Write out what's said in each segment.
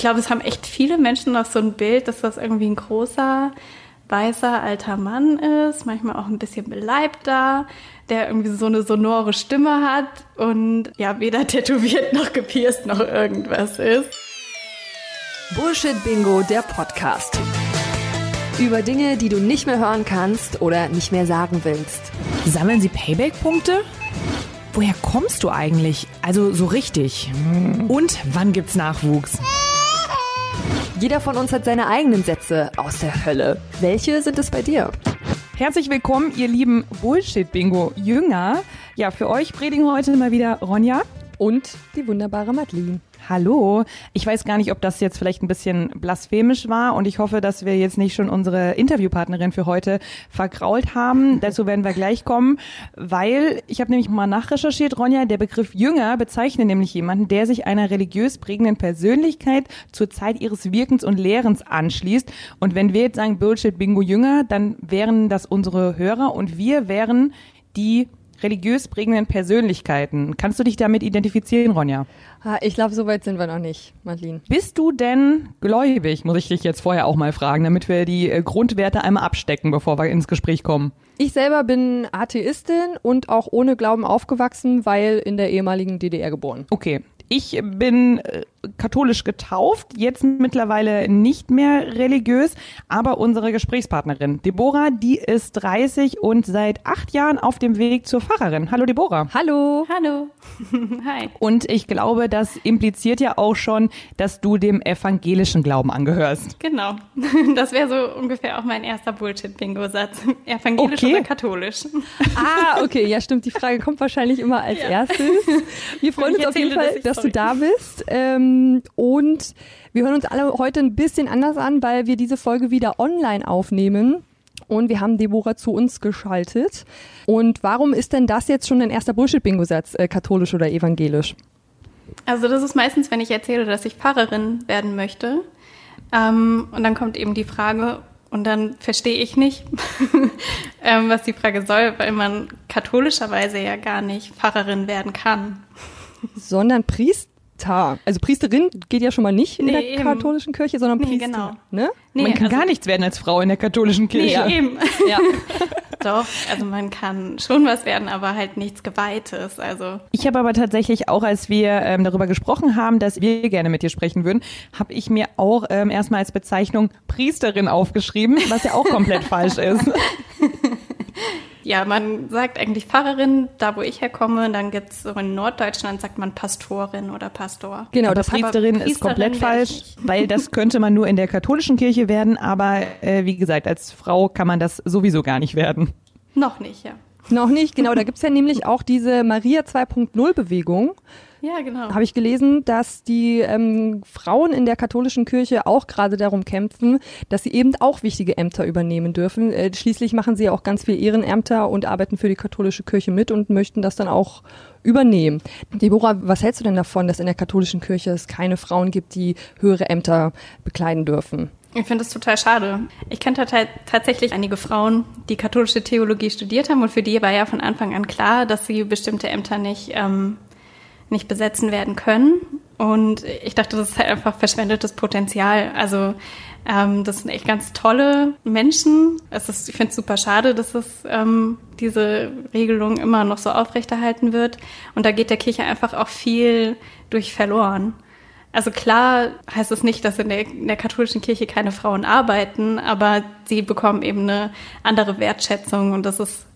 glaube, es haben echt viele Menschen noch so ein Bild, dass das irgendwie ein großer, weißer, alter Mann ist, manchmal auch ein bisschen beleibter, der irgendwie so eine sonore Stimme hat und ja, weder tätowiert noch gepierst noch irgendwas ist. Bullshit Bingo, der Podcast. Über Dinge, die du nicht mehr hören kannst oder nicht mehr sagen willst. Sammeln Sie Payback-Punkte? Woher kommst du eigentlich? Also so richtig. Und wann gibt's Nachwuchs? Jeder von uns hat seine eigenen Sätze aus der Hölle. Welche sind es bei dir? Herzlich willkommen, ihr lieben Bullshit-Bingo-Jünger. Ja, für euch predigen heute mal wieder Ronja. Und die wunderbare Madeline. Hallo. Ich weiß gar nicht, ob das jetzt vielleicht ein bisschen blasphemisch war und ich hoffe, dass wir jetzt nicht schon unsere Interviewpartnerin für heute vergrault haben. Dazu werden wir gleich kommen, weil ich habe nämlich mal nachrecherchiert, Ronja, der Begriff Jünger bezeichnet nämlich jemanden, der sich einer religiös prägenden Persönlichkeit zur Zeit ihres Wirkens und Lehrens anschließt. Und wenn wir jetzt sagen Bullshit Bingo Jünger, dann wären das unsere Hörer und wir wären die religiös prägenden Persönlichkeiten. Kannst du dich damit identifizieren, Ronja? Ich glaube, so weit sind wir noch nicht, Madeline. Bist du denn gläubig, muss ich dich jetzt vorher auch mal fragen, damit wir die äh, Grundwerte einmal abstecken, bevor wir ins Gespräch kommen? Ich selber bin Atheistin und auch ohne Glauben aufgewachsen, weil in der ehemaligen DDR geboren. Okay, ich bin äh, katholisch getauft, jetzt mittlerweile nicht mehr religiös, aber unsere Gesprächspartnerin Deborah, die ist 30 und seit acht Jahren auf dem Weg zur Pfarrerin. Hallo Deborah. Hallo. Hallo. Hi. Und ich glaube, das impliziert ja auch schon, dass du dem evangelischen Glauben angehörst. Genau. Das wäre so ungefähr auch mein erster Bullshit-Bingo-Satz. Evangelisch Okay. oder katholisch? Ah, okay, ja stimmt. Die Frage kommt wahrscheinlich immer als Ja. erstes. Wir freuen uns auf jeden Fall, dass du da bist. Ähm, und wir hören uns alle heute ein bisschen anders an, weil wir diese Folge wieder online aufnehmen. Und wir haben Deborah zu uns geschaltet. Und warum ist denn das jetzt schon dein erster Bullshit-Bingo-Satz, äh, katholisch oder evangelisch? Also das ist meistens, wenn ich erzähle, dass ich Pfarrerin werden möchte. Ähm, und dann kommt eben die Frage, und dann verstehe ich nicht, ähm, was die Frage soll, weil man katholischerweise ja gar nicht Pfarrerin werden kann. Sondern Priester. Also Priesterin geht ja schon mal nicht in Nee, der eben. katholischen Kirche, sondern Nee, Priester. genau. Ne? Nee, Man kann also- gar nichts werden als Frau in der katholischen Nee, Kirche. eben. Ja. Doch, also man kann schon was werden, aber halt nichts Geweihtes. Also Ich habe aber tatsächlich auch, als wir ähm, darüber gesprochen haben, dass wir gerne mit dir sprechen würden, habe ich mir auch ähm, erstmal als Bezeichnung Priesterin aufgeschrieben, was ja auch komplett falsch ist. Ja, man sagt eigentlich Pfarrerin, da wo ich herkomme. Dann gibt's so in Norddeutschland sagt man Pastorin oder Pastor. Genau, aber das hat Priesterin ist Priesterin komplett falsch, weil das könnte man nur in der katholischen Kirche werden, aber äh, wie gesagt, als Frau kann man das sowieso gar nicht werden. Noch nicht, ja. noch nicht, genau. Da gibt's ja nämlich auch diese Maria 2.0 Bewegung. Ja, genau. habe ich gelesen, dass die ähm, Frauen in der katholischen Kirche auch gerade darum kämpfen, dass sie eben auch wichtige Ämter übernehmen dürfen. Äh, schließlich machen sie ja auch ganz viel Ehrenämter und arbeiten für die katholische Kirche mit und möchten das dann auch übernehmen. Deborah, was hältst du denn davon, dass in der katholischen Kirche es keine Frauen gibt, die höhere Ämter bekleiden dürfen? Ich finde das total schade. Ich kenne tat- tatsächlich einige Frauen, die katholische Theologie studiert haben und für die war ja von Anfang an klar, dass sie bestimmte Ämter nicht, ähm, nicht besetzen werden können. Und ich dachte, das ist halt einfach verschwendetes Potenzial. Also ähm, das sind echt ganz tolle Menschen. Es ist, ich finde es super schade, dass es ähm, diese Regelung immer noch so aufrechterhalten wird. Und da geht der Kirche einfach auch viel durch verloren. Also klar heißt es nicht, dass in der, in der katholischen Kirche keine Frauen arbeiten, aber sie bekommen eben eine andere Wertschätzung und das ist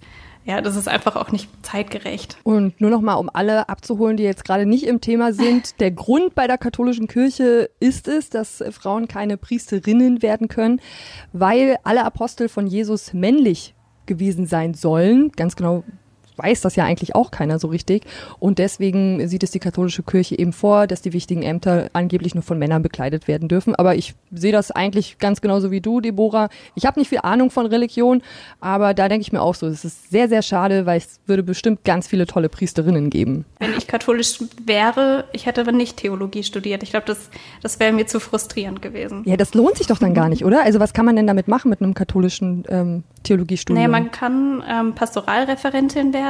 ja, das ist einfach auch nicht zeitgerecht. Und nur noch mal, um alle abzuholen, die jetzt gerade nicht im Thema sind, der Grund bei der katholischen Kirche ist es, dass Frauen keine Priesterinnen werden können, weil alle Apostel von Jesus männlich gewesen sein sollen. Ganz genau weiß das ja eigentlich auch keiner so richtig. Und deswegen sieht es die katholische Kirche eben vor, dass die wichtigen Ämter angeblich nur von Männern bekleidet werden dürfen. Aber ich sehe das eigentlich ganz genauso wie du, Deborah. Ich habe nicht viel Ahnung von Religion, aber da denke ich mir auch so, es ist sehr, sehr schade, weil es würde bestimmt ganz viele tolle Priesterinnen geben. Wenn ich katholisch wäre, ich hätte aber nicht Theologie studiert. Ich glaube, das, das wäre mir zu frustrierend gewesen. Ja, das lohnt sich doch dann gar nicht, oder? Also was kann man denn damit machen mit einem katholischen ähm, Theologiestudium? Naja, man kann ähm, Pastoralreferentin werden.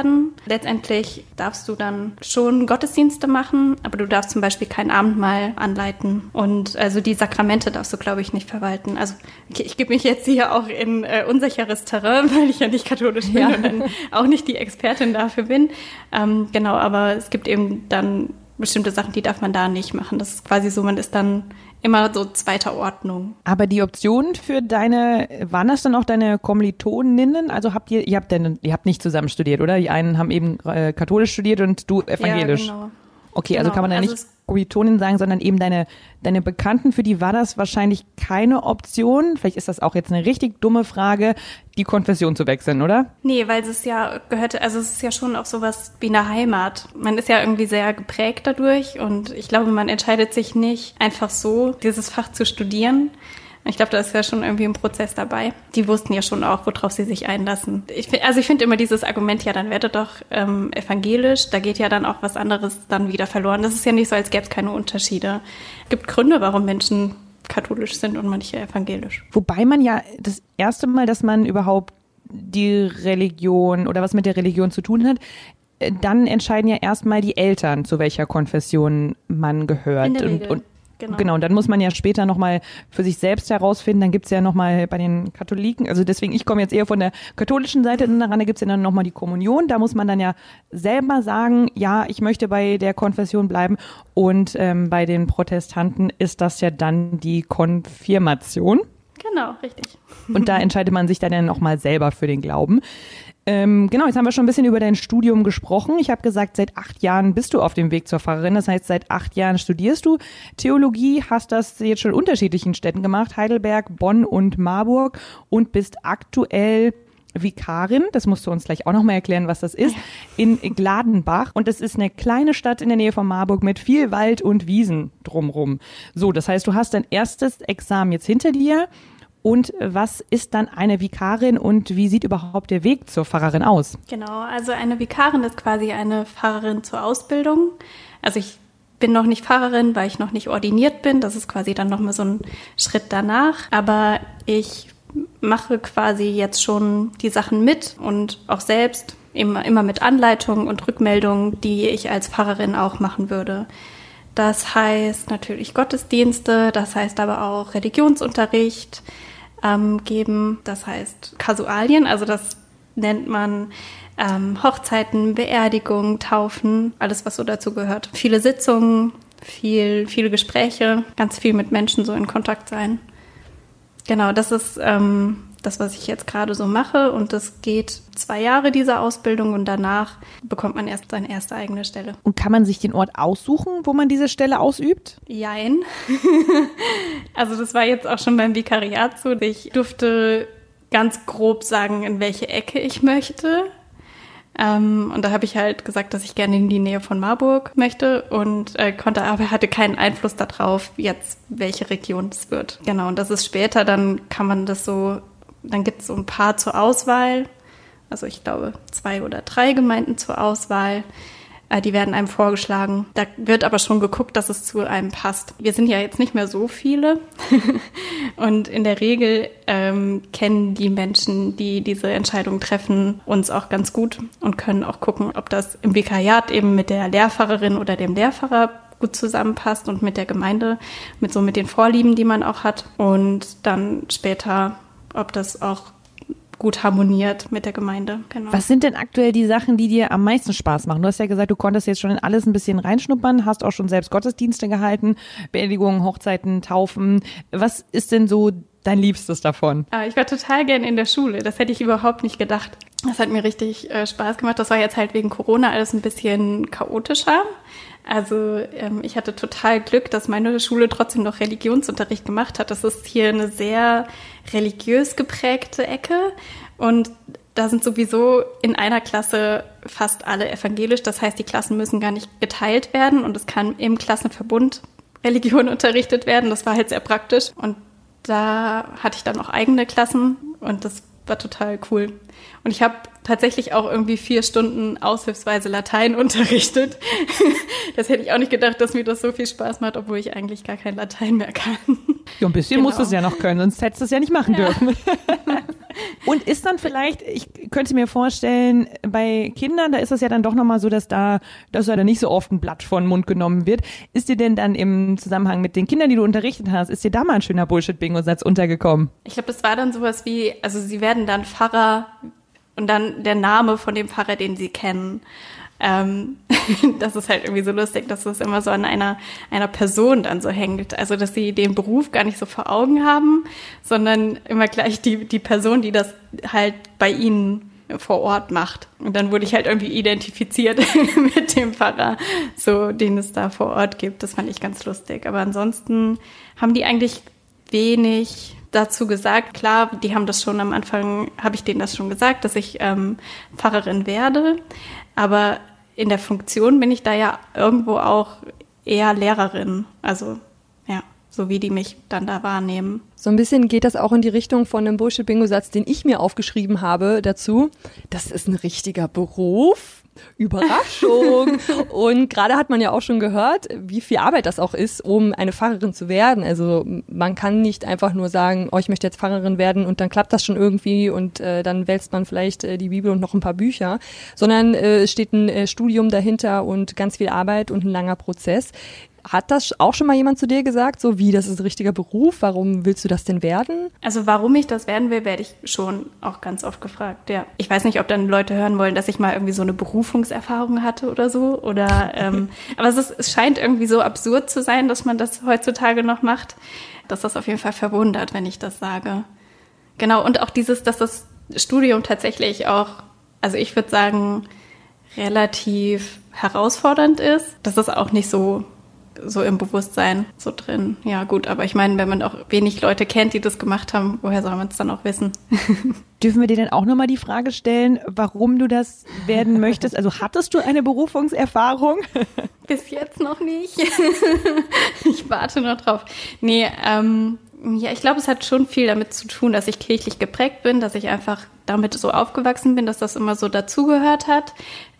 Letztendlich darfst du dann schon Gottesdienste machen, aber du darfst zum Beispiel kein Abendmahl anleiten. Und also die Sakramente darfst du, glaube ich, nicht verwalten. Also okay, ich gebe mich jetzt hier auch in äh, unsicheres Terrain, weil ich ja nicht katholisch bin ja. und dann auch nicht die Expertin dafür bin. Ähm, genau, aber es gibt eben dann bestimmte Sachen, die darf man da nicht machen. Das ist quasi so, man ist dann immer so zweiter Ordnung. Aber die Optionen für deine, waren das dann auch deine Kommilitoninnen? Also habt ihr, ihr habt denn, ihr habt nicht zusammen studiert, oder? Die einen haben eben äh, katholisch studiert und du evangelisch. Ja, genau. Okay, also genau. also kann man da also nicht Kommilitonin sagen, sondern eben deine, deine Bekannten, für die war das wahrscheinlich keine Option. Vielleicht ist das auch jetzt eine richtig dumme Frage, die Konfession zu wechseln, oder? Nee, weil es ja gehörte, also es ist ja schon auch sowas wie eine Heimat. Man ist ja irgendwie sehr geprägt dadurch und ich glaube, man entscheidet sich nicht einfach so, dieses Fach zu studieren, ich glaube, da ist ja schon irgendwie ein Prozess dabei. Die wussten ja schon auch, worauf sie sich einlassen. Ich, also ich finde immer dieses Argument, ja, dann werdet doch ähm, evangelisch, da geht ja dann auch was anderes dann wieder verloren. Das ist ja nicht so, als gäbe es keine Unterschiede. Es gibt Gründe, warum Menschen katholisch sind und manche evangelisch. Wobei man ja das erste Mal, dass man überhaupt die Religion oder was mit der Religion zu tun hat, äh, dann entscheiden ja erstmal die Eltern, zu welcher Konfession man gehört. Und, und Genau. genau, und dann muss man ja später nochmal für sich selbst herausfinden, dann gibt's ja nochmal bei den Katholiken, also deswegen, ich komme jetzt eher von der katholischen Seite daran, da gibt's ja dann nochmal die Kommunion, da muss man dann ja selber sagen, ja, ich möchte bei der Konfession bleiben und ähm, bei den Protestanten ist das ja dann die Konfirmation. Genau, richtig. Und da entscheidet man sich dann ja nochmal selber für den Glauben. Ähm, genau, jetzt haben wir schon ein bisschen über dein Studium gesprochen. Ich habe gesagt, seit acht Jahren bist du auf dem Weg zur Pfarrerin. Das heißt, seit acht Jahren studierst du Theologie, hast das jetzt schon in unterschiedlichen Städten gemacht, Heidelberg, Bonn und Marburg und bist aktuell Vikarin, das musst du uns gleich auch nochmal erklären, was das ist, in Gladenbach. Und das ist eine kleine Stadt in der Nähe von Marburg mit viel Wald und Wiesen drumrum. So, das heißt, du hast dein erstes Examen jetzt hinter dir und was ist dann eine Vikarin und wie sieht überhaupt der Weg zur Pfarrerin aus? Genau, also eine Vikarin ist quasi eine Pfarrerin zur Ausbildung. Also ich bin noch nicht Pfarrerin, weil ich noch nicht ordiniert bin. Das ist quasi dann nochmal so ein Schritt danach. Aber ich mache quasi jetzt schon die Sachen mit und auch selbst immer, immer mit Anleitungen und Rückmeldungen, die ich als Pfarrerin auch machen würde. Das heißt natürlich Gottesdienste, das heißt aber auch Religionsunterricht, ähm, geben. Das heißt Kasualien, also das nennt man ähm, Hochzeiten, Beerdigungen, Taufen, alles was so dazu gehört. Viele Sitzungen, viel, viele Gespräche, ganz viel mit Menschen so in Kontakt sein. Genau, das ist ähm, das, was ich jetzt gerade so mache. Und das geht zwei Jahre, diese Ausbildung. Und danach bekommt man erst seine erste eigene Stelle. Und kann man sich den Ort aussuchen, wo man diese Stelle ausübt? Jein. also das war jetzt auch schon beim Vikariat so. Ich durfte ganz grob sagen, in welche Ecke ich möchte. Ähm, und da habe ich halt gesagt, dass ich gerne in die Nähe von Marburg möchte und äh, konnte aber hatte keinen Einfluss darauf, jetzt welche Region es wird. Genau, und das ist später, dann kann man das so dann gibt es so ein paar zur Auswahl. Also ich glaube zwei oder drei Gemeinden zur Auswahl. Äh, die werden einem vorgeschlagen. Da wird aber schon geguckt, dass es zu einem passt. Wir sind ja jetzt nicht mehr so viele. und in der Regel ähm, kennen die Menschen, die diese Entscheidung treffen, uns auch ganz gut und können auch gucken, ob das im Vikariat eben mit der Lehrfahrerin oder dem Lehrfahrer gut zusammenpasst und mit der Gemeinde, mit so mit den Vorlieben, die man auch hat. Und dann später ob das auch gut harmoniert mit der Gemeinde. Genau. Was sind denn aktuell die Sachen, die dir am meisten Spaß machen? Du hast ja gesagt, du konntest jetzt schon in alles ein bisschen reinschnuppern, hast auch schon selbst Gottesdienste gehalten, Beerdigungen, Hochzeiten, Taufen. Was ist denn so dein Liebstes davon? Ah, ich war total gern in der Schule. Das hätte ich überhaupt nicht gedacht. Das hat mir richtig äh, Spaß gemacht. Das war jetzt halt wegen Corona alles ein bisschen chaotischer. Also ähm, ich hatte total Glück, dass meine Schule trotzdem noch Religionsunterricht gemacht hat. Das ist hier eine sehr religiös geprägte Ecke und da sind sowieso in einer Klasse fast alle evangelisch. Das heißt, die Klassen müssen gar nicht geteilt werden und es kann im Klassenverbund Religion unterrichtet werden. Das war halt sehr praktisch und da hatte ich dann auch eigene Klassen und das war total cool. Und ich habe tatsächlich auch irgendwie vier Stunden aushilfsweise Latein unterrichtet. Das hätte ich auch nicht gedacht, dass mir das so viel Spaß macht, obwohl ich eigentlich gar kein Latein mehr kann. Ja, ein bisschen genau. musst du es ja noch können, sonst hättest du es ja nicht machen ja. dürfen. Und ist dann vielleicht, ich könnte mir vorstellen, bei Kindern, da ist es ja dann doch nochmal so, dass da, dass da nicht so oft ein Blatt vor den Mund genommen wird. Ist dir denn dann im Zusammenhang mit den Kindern, die du unterrichtet hast, ist dir da mal ein schöner Bullshit-Bingo-Satz untergekommen? Ich glaube, das war dann sowas wie, also sie werden dann Pfarrer und dann der Name von dem Pfarrer, den sie kennen. Ähm, das ist halt irgendwie so lustig, dass das immer so an einer, einer Person dann so hängt. Also, dass sie den Beruf gar nicht so vor Augen haben, sondern immer gleich die, die Person, die das halt bei ihnen vor Ort macht. Und dann wurde ich halt irgendwie identifiziert mit dem Pfarrer, so den es da vor Ort gibt. Das fand ich ganz lustig. Aber ansonsten haben die eigentlich wenig dazu gesagt. Klar, die haben das schon am Anfang, habe ich denen das schon gesagt, dass ich ähm, Pfarrerin werde. Aber in der Funktion bin ich da ja irgendwo auch eher Lehrerin. Also ja, so wie die mich dann da wahrnehmen. So ein bisschen geht das auch in die Richtung von einem Bullshit-Bingo-Satz, den ich mir aufgeschrieben habe dazu. Das ist ein richtiger Beruf. Überraschung. und gerade hat man ja auch schon gehört, wie viel Arbeit das auch ist, um eine Pfarrerin zu werden. Also man kann nicht einfach nur sagen, oh, ich möchte jetzt Pfarrerin werden und dann klappt das schon irgendwie und äh, dann wälzt man vielleicht äh, die Bibel und noch ein paar Bücher, sondern äh, es steht ein äh, Studium dahinter und ganz viel Arbeit und ein langer Prozess. Hat das auch schon mal jemand zu dir gesagt, so wie, das ist ein richtiger Beruf, warum willst du das denn werden? Also warum ich das werden will, werde ich schon auch ganz oft gefragt, ja. Ich weiß nicht, ob dann Leute hören wollen, dass ich mal irgendwie so eine Berufungserfahrung hatte oder so, oder, ähm, aber es, ist, es scheint irgendwie so absurd zu sein, dass man das heutzutage noch macht, dass das auf jeden Fall verwundert, wenn ich das sage. Genau, und auch dieses, dass das Studium tatsächlich auch, also ich würde sagen, relativ herausfordernd ist. Das ist auch nicht so so im Bewusstsein so drin. Ja, gut, aber ich meine, wenn man auch wenig Leute kennt, die das gemacht haben, woher soll man es dann auch wissen? Dürfen wir dir denn auch nochmal die Frage stellen, warum du das werden möchtest? Also hattest du eine Berufungserfahrung? Bis jetzt noch nicht. ich warte noch drauf. Nee, ähm, ja, ich glaube, es hat schon viel damit zu tun, dass ich kirchlich geprägt bin, dass ich einfach damit so aufgewachsen bin, dass das immer so dazugehört hat.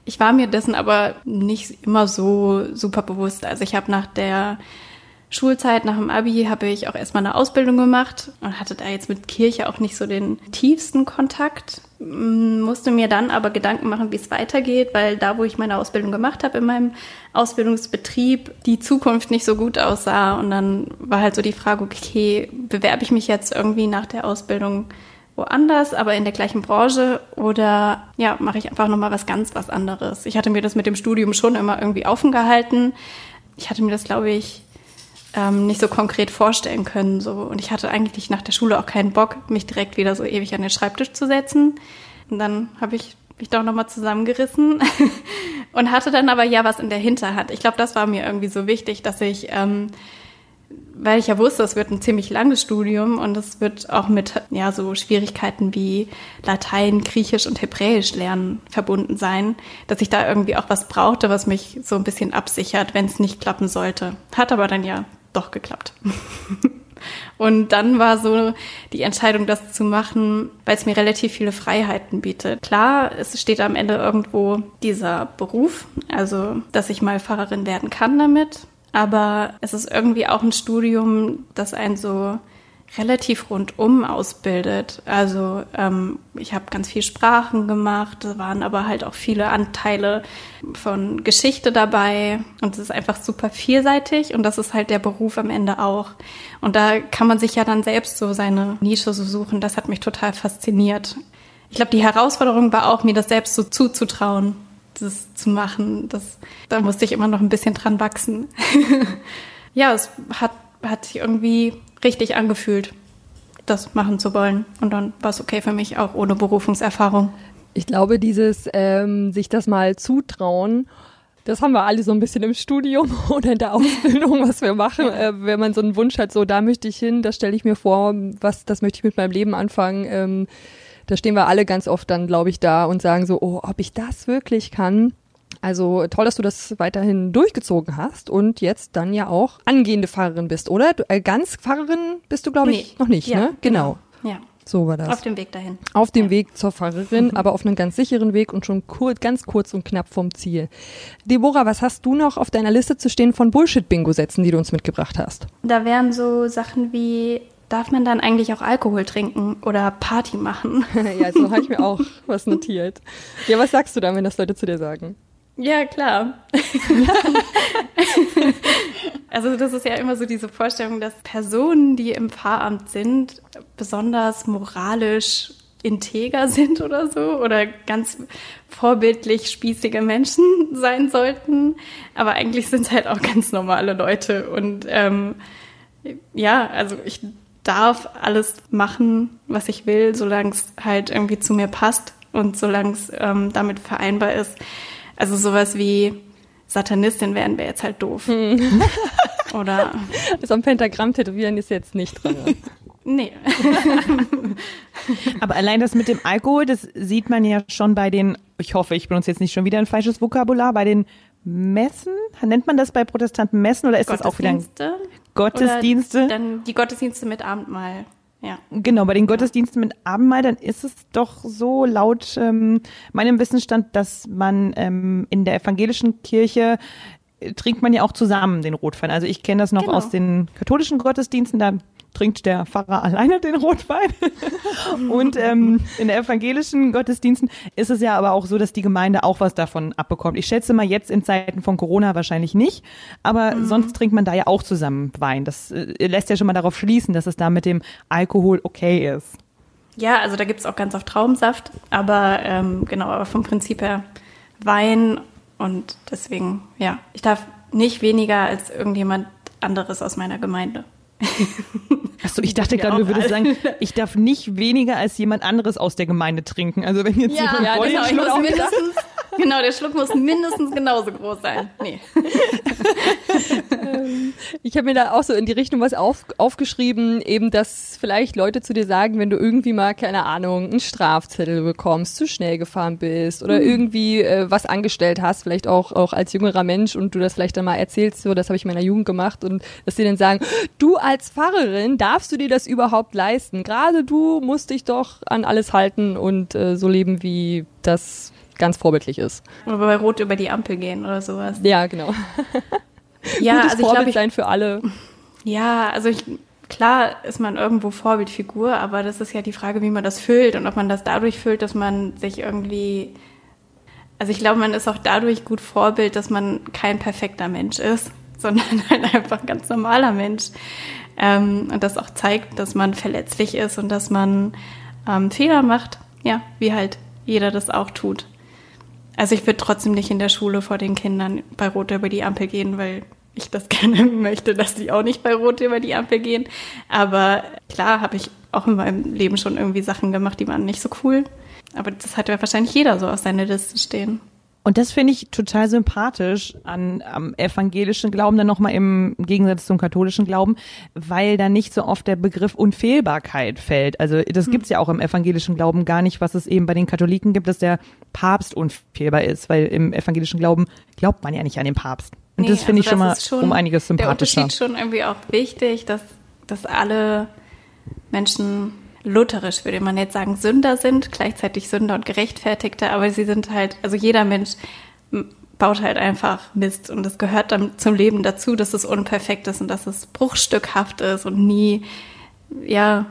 Ich war mir dessen aber nicht immer so super bewusst. Also ich habe nach der Schulzeit, nach dem Abi, habe ich auch erstmal eine Ausbildung gemacht und hatte da jetzt mit Kirche auch nicht so den tiefsten Kontakt. Musste mir dann aber Gedanken machen, wie es weitergeht, weil da, wo ich meine Ausbildung gemacht habe, in meinem Ausbildungsbetrieb, die Zukunft nicht so gut aussah. Und dann war halt so die Frage, okay, bewerbe ich mich jetzt irgendwie nach der Ausbildung woanders, aber in der gleichen Branche oder ja, mache ich einfach nochmal was ganz was anderes. Ich hatte mir das mit dem Studium schon immer irgendwie offen gehalten. Ich hatte mir das, glaube ich, ähm, nicht so konkret vorstellen können. So. Und ich hatte eigentlich nach der Schule auch keinen Bock, mich direkt wieder so ewig an den Schreibtisch zu setzen. Und dann habe ich mich doch nochmal zusammengerissen und hatte dann aber ja was in der Hinterhand. Ich glaube, das war mir irgendwie so wichtig, dass ich ähm, weil ich ja wusste, es wird ein ziemlich langes Studium und es wird auch mit ja so Schwierigkeiten wie Latein, Griechisch und Hebräisch lernen verbunden sein, dass ich da irgendwie auch was brauchte, was mich so ein bisschen absichert, wenn es nicht klappen sollte. Hat aber dann ja doch geklappt. Und dann war so die Entscheidung, das zu machen, weil es mir relativ viele Freiheiten bietet. Klar, es steht am Ende irgendwo dieser Beruf, also dass ich mal Pfarrerin werden kann damit. Aber es ist irgendwie auch ein Studium, das einen so relativ rundum ausbildet. Also ähm, ich habe ganz viel Sprachen gemacht, da waren aber halt auch viele Anteile von Geschichte dabei und es ist einfach super vielseitig und das ist halt der Beruf am Ende auch. Und da kann man sich ja dann selbst so seine Nische so suchen. Das hat mich total fasziniert. Ich glaube, die Herausforderung war auch, mir das selbst so zuzutrauen das zu machen. Das, da musste ich immer noch ein bisschen dran wachsen. ja, es hat, hat sich irgendwie richtig angefühlt, das machen zu wollen. Und dann war es okay für mich, auch ohne Berufungserfahrung. Ich glaube, dieses ähm, sich das mal zutrauen, das haben wir alle so ein bisschen im Studium oder in der Ausbildung, was wir machen. Äh, wenn man so einen Wunsch hat, so da möchte ich hin, das stelle ich mir vor, was, das möchte ich mit meinem Leben anfangen. Ähm, da stehen wir alle ganz oft dann, glaube ich, da und sagen so, oh, ob ich das wirklich kann. Also toll, dass du das weiterhin durchgezogen hast und jetzt dann ja auch angehende Pfarrerin bist, oder? Du, äh, ganz Pfarrerin bist du, glaube ich, Nee. noch nicht, Ja, ne? Genau. Ja, So war das. auf dem Weg dahin. Auf dem Ja. Weg zur Pfarrerin, aber auf einem ganz sicheren Weg und schon kur ganz kurz und knapp vom Ziel. Deborah, was hast du noch auf deiner Liste zu stehen von Bullshit-Bingo-Sätzen, die du uns mitgebracht hast? Da wären so Sachen wie, darf man dann eigentlich auch Alkohol trinken oder Party machen? ja, so habe ich mir auch was notiert. Ja, was sagst du dann, wenn das Leute zu dir sagen? Ja, klar. also das ist ja immer so diese Vorstellung, dass Personen, die im Pfarramt sind, besonders moralisch integer sind oder so oder ganz vorbildlich spießige Menschen sein sollten. Aber eigentlich sind es halt auch ganz normale Leute. Und ähm, ja, also ich darf alles machen, was ich will, solange es halt irgendwie zu mir passt und solange es ähm, damit vereinbar ist. Also sowas wie Satanistin werden wäre jetzt halt doof. Oder Das am Pentagramm tätowieren ist jetzt nicht drin. nee. Aber allein das mit dem Alkohol, das sieht man ja schon bei den, ich hoffe, ich benutze jetzt nicht schon wieder ein falsches Vokabular, bei den Messen? Nennt man das bei Protestanten Messen oder ist das auch wieder ein Gottesdienste. Gottesdienste? Oder dann die Gottesdienste mit Abendmahl. Ja. Genau, bei den Gottesdiensten mit Abendmahl, dann ist es doch so laut ähm, meinem Wissensstand, dass man ähm, in der evangelischen Kirche äh, trinkt man ja auch zusammen den Rotwein. Also ich kenne das noch Genau. aus den katholischen Gottesdiensten, da trinkt der Pfarrer alleine den Rotwein. Und ähm, in der evangelischen Gottesdiensten ist es ja aber auch so, dass die Gemeinde auch was davon abbekommt. Ich schätze mal jetzt in Zeiten von Corona wahrscheinlich nicht, aber sonst trinkt man da ja auch zusammen Wein. Das äh, lässt ja schon mal darauf schließen, dass es da mit dem Alkohol okay ist. Ja, also da gibt es auch ganz oft Traubensaft, aber ähm, genau, aber vom Prinzip her Wein und deswegen, ja, ich darf nicht weniger als irgendjemand anderes aus meiner Gemeinde. Achso, ich dachte Ja, gerade, du würdest sagen, ich darf nicht weniger als jemand anderes aus der Gemeinde trinken. Also wenn jetzt jemand ja genau, Schluck muss mindestens, genau, der Schluck muss mindestens genauso groß sein. Nee. Ich habe mir da auch so in die Richtung was auf, aufgeschrieben, eben, dass vielleicht Leute zu dir sagen, wenn du irgendwie mal, keine Ahnung, einen Strafzettel bekommst, zu schnell gefahren bist oder irgendwie äh, was angestellt hast, vielleicht auch, auch als jüngerer Mensch und du das vielleicht dann mal erzählst, so, das habe ich in meiner Jugend gemacht und dass die dann sagen, du als Pfarrerin, darfst du dir das überhaupt leisten? Gerade du musst dich doch an alles halten und äh, so leben, wie das ganz vorbildlich ist. Oder bei Rot über die Ampel gehen oder sowas. Ja, genau. Ja, Gutes also ich Vorbild glaube, ich, sein für alle. ja, also ich, klar ist man irgendwo Vorbildfigur, aber das ist ja die Frage, wie man das füllt und ob man das dadurch füllt, dass man sich irgendwie, also ich glaube, man ist auch dadurch gut Vorbild, dass man kein perfekter Mensch ist, sondern halt einfach ein ganz normaler Mensch. Ähm, und das auch zeigt, dass man verletzlich ist und dass man ähm, Fehler macht, ja, wie halt jeder das auch tut. Also ich würde trotzdem nicht in der Schule vor den Kindern bei Rot über die Ampel gehen, weil ich das gerne möchte, dass die auch nicht bei Rot über die Ampel gehen. Aber klar habe ich auch in meinem Leben schon irgendwie Sachen gemacht, die waren nicht so cool. Aber das hat ja wahrscheinlich jeder so auf seiner Liste stehen. Und das finde ich total sympathisch an am evangelischen Glauben, dann nochmal im Gegensatz zum katholischen Glauben, weil da nicht so oft der Begriff Unfehlbarkeit fällt. Also das gibt's ja auch im evangelischen Glauben gar nicht, was es eben bei den Katholiken gibt, dass der Papst unfehlbar ist, weil im evangelischen Glauben glaubt man ja nicht an den Papst. Und Nee, das finde also ich schon mal schon um einiges Der sympathischer. Unterschied schon irgendwie auch wichtig, dass, dass alle Menschen lutherisch, würde man jetzt sagen, Sünder sind, gleichzeitig Sünder und Gerechtfertigte, aber sie sind halt, also jeder Mensch baut halt einfach Mist und es gehört dann zum Leben dazu, dass es unperfekt ist und dass es bruchstückhaft ist und nie, ja,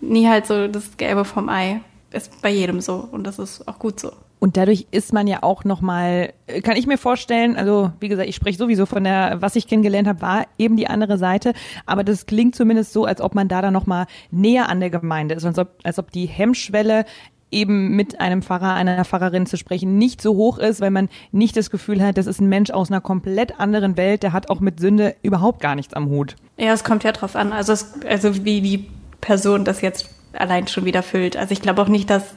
nie halt so das Gelbe vom Ei. Ist bei jedem so und das ist auch gut so. Und dadurch ist man ja auch nochmal, kann ich mir vorstellen, also wie gesagt, ich spreche sowieso von der, was ich kennengelernt habe, war eben die andere Seite, aber das klingt zumindest so, als ob man da dann nochmal näher an der Gemeinde ist, als ob, als ob die Hemmschwelle eben mit einem Pfarrer, einer Pfarrerin zu sprechen, nicht so hoch ist, weil man nicht das Gefühl hat, das ist ein Mensch aus einer komplett anderen Welt, der hat auch mit Sünde überhaupt gar nichts am Hut. Ja, es kommt ja drauf an. Also, es, also wie die Person das jetzt allein schon wieder füllt. Also ich glaube auch nicht, dass,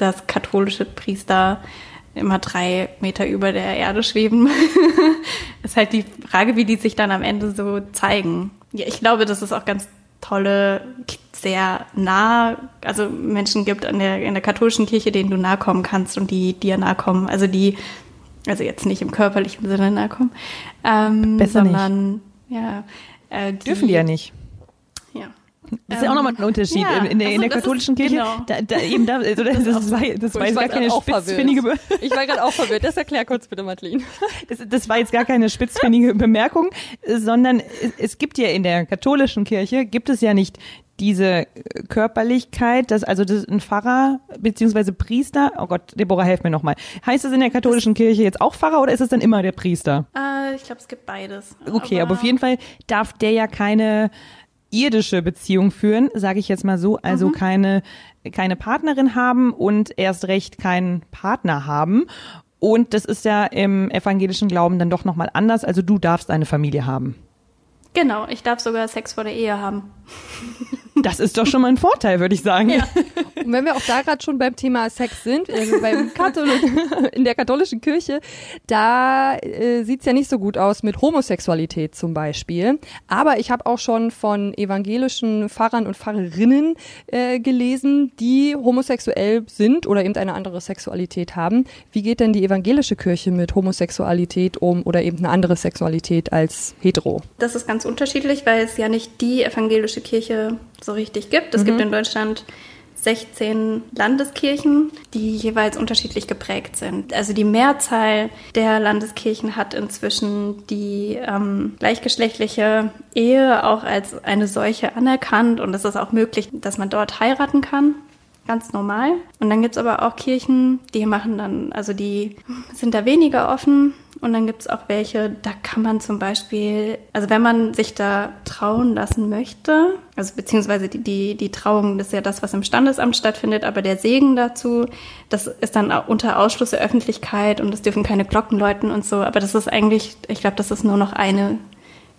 dass katholische Priester immer drei Meter über der Erde schweben. ist halt die Frage, wie die sich dann am Ende so zeigen. Ja, ich glaube, dass es auch ganz tolle, sehr nah, also Menschen gibt an der, in der katholischen Kirche, denen du nahe kommen kannst und die dir nahe kommen. Also die Also jetzt nicht im körperlichen Sinne nahe kommen. Ähm, Besser sondern, nicht. ja. Äh, die, Dürfen die ja nicht. Das ist ja auch nochmal ein Unterschied ja, in, in, der, also in der katholischen ist, Kirche. Genau. Da, da, eben da, also das, das, war, das war jetzt gar keine spitzfindige Ich war gerade auch verwirrt. Das erklär kurz bitte, Madeline. Das, das war jetzt gar keine spitzfindige Bemerkung, sondern es, es gibt ja in der katholischen Kirche, gibt es ja nicht diese Körperlichkeit, dass also das ein Pfarrer beziehungsweise Priester, oh Gott, Deborah, helf mir nochmal. Heißt es in der katholischen Kirche jetzt auch Pfarrer oder ist es dann immer der Priester? Äh, ich glaube, es gibt beides. Okay, aber, aber auf jeden Fall darf der ja keine irdische Beziehung führen, sage ich jetzt mal so, also mhm. keine keine Partnerin haben und erst recht keinen Partner haben. Und das ist ja im evangelischen Glauben dann doch nochmal anders. Also du darfst eine Familie haben. Genau, ich darf sogar Sex vor der Ehe haben. Das ist doch schon mal ein Vorteil, würde ich sagen. Ja. Und wenn wir auch da gerade schon beim Thema Sex sind, also beim in der katholischen Kirche, da äh, sieht's ja nicht so gut aus mit Homosexualität zum Beispiel. Aber ich habe auch schon von evangelischen Pfarrern und Pfarrerinnen äh, gelesen, die homosexuell sind oder eben eine andere Sexualität haben. Wie geht denn die evangelische Kirche mit Homosexualität um oder eben eine andere Sexualität als hetero? Das ist ganz unterschiedlich, weil es ja nicht die evangelische Kirche so richtig gibt. Es mhm. gibt in Deutschland 16 Landeskirchen, die jeweils unterschiedlich geprägt sind. Also die Mehrzahl der Landeskirchen hat inzwischen die ähm, gleichgeschlechtliche Ehe auch als eine solche anerkannt und es ist auch möglich, dass man dort heiraten kann. Ganz normal. Und dann gibt es aber auch Kirchen, die machen dann, also die sind da weniger offen und dann gibt es auch welche, da kann man zum Beispiel, also wenn man sich da trauen lassen möchte, also beziehungsweise die, die, die Trauung, das ist ja das, was im Standesamt stattfindet, aber der Segen dazu, das ist dann unter Ausschluss der Öffentlichkeit und es dürfen keine Glocken läuten und so. Aber das ist eigentlich, ich glaube, das ist nur noch eine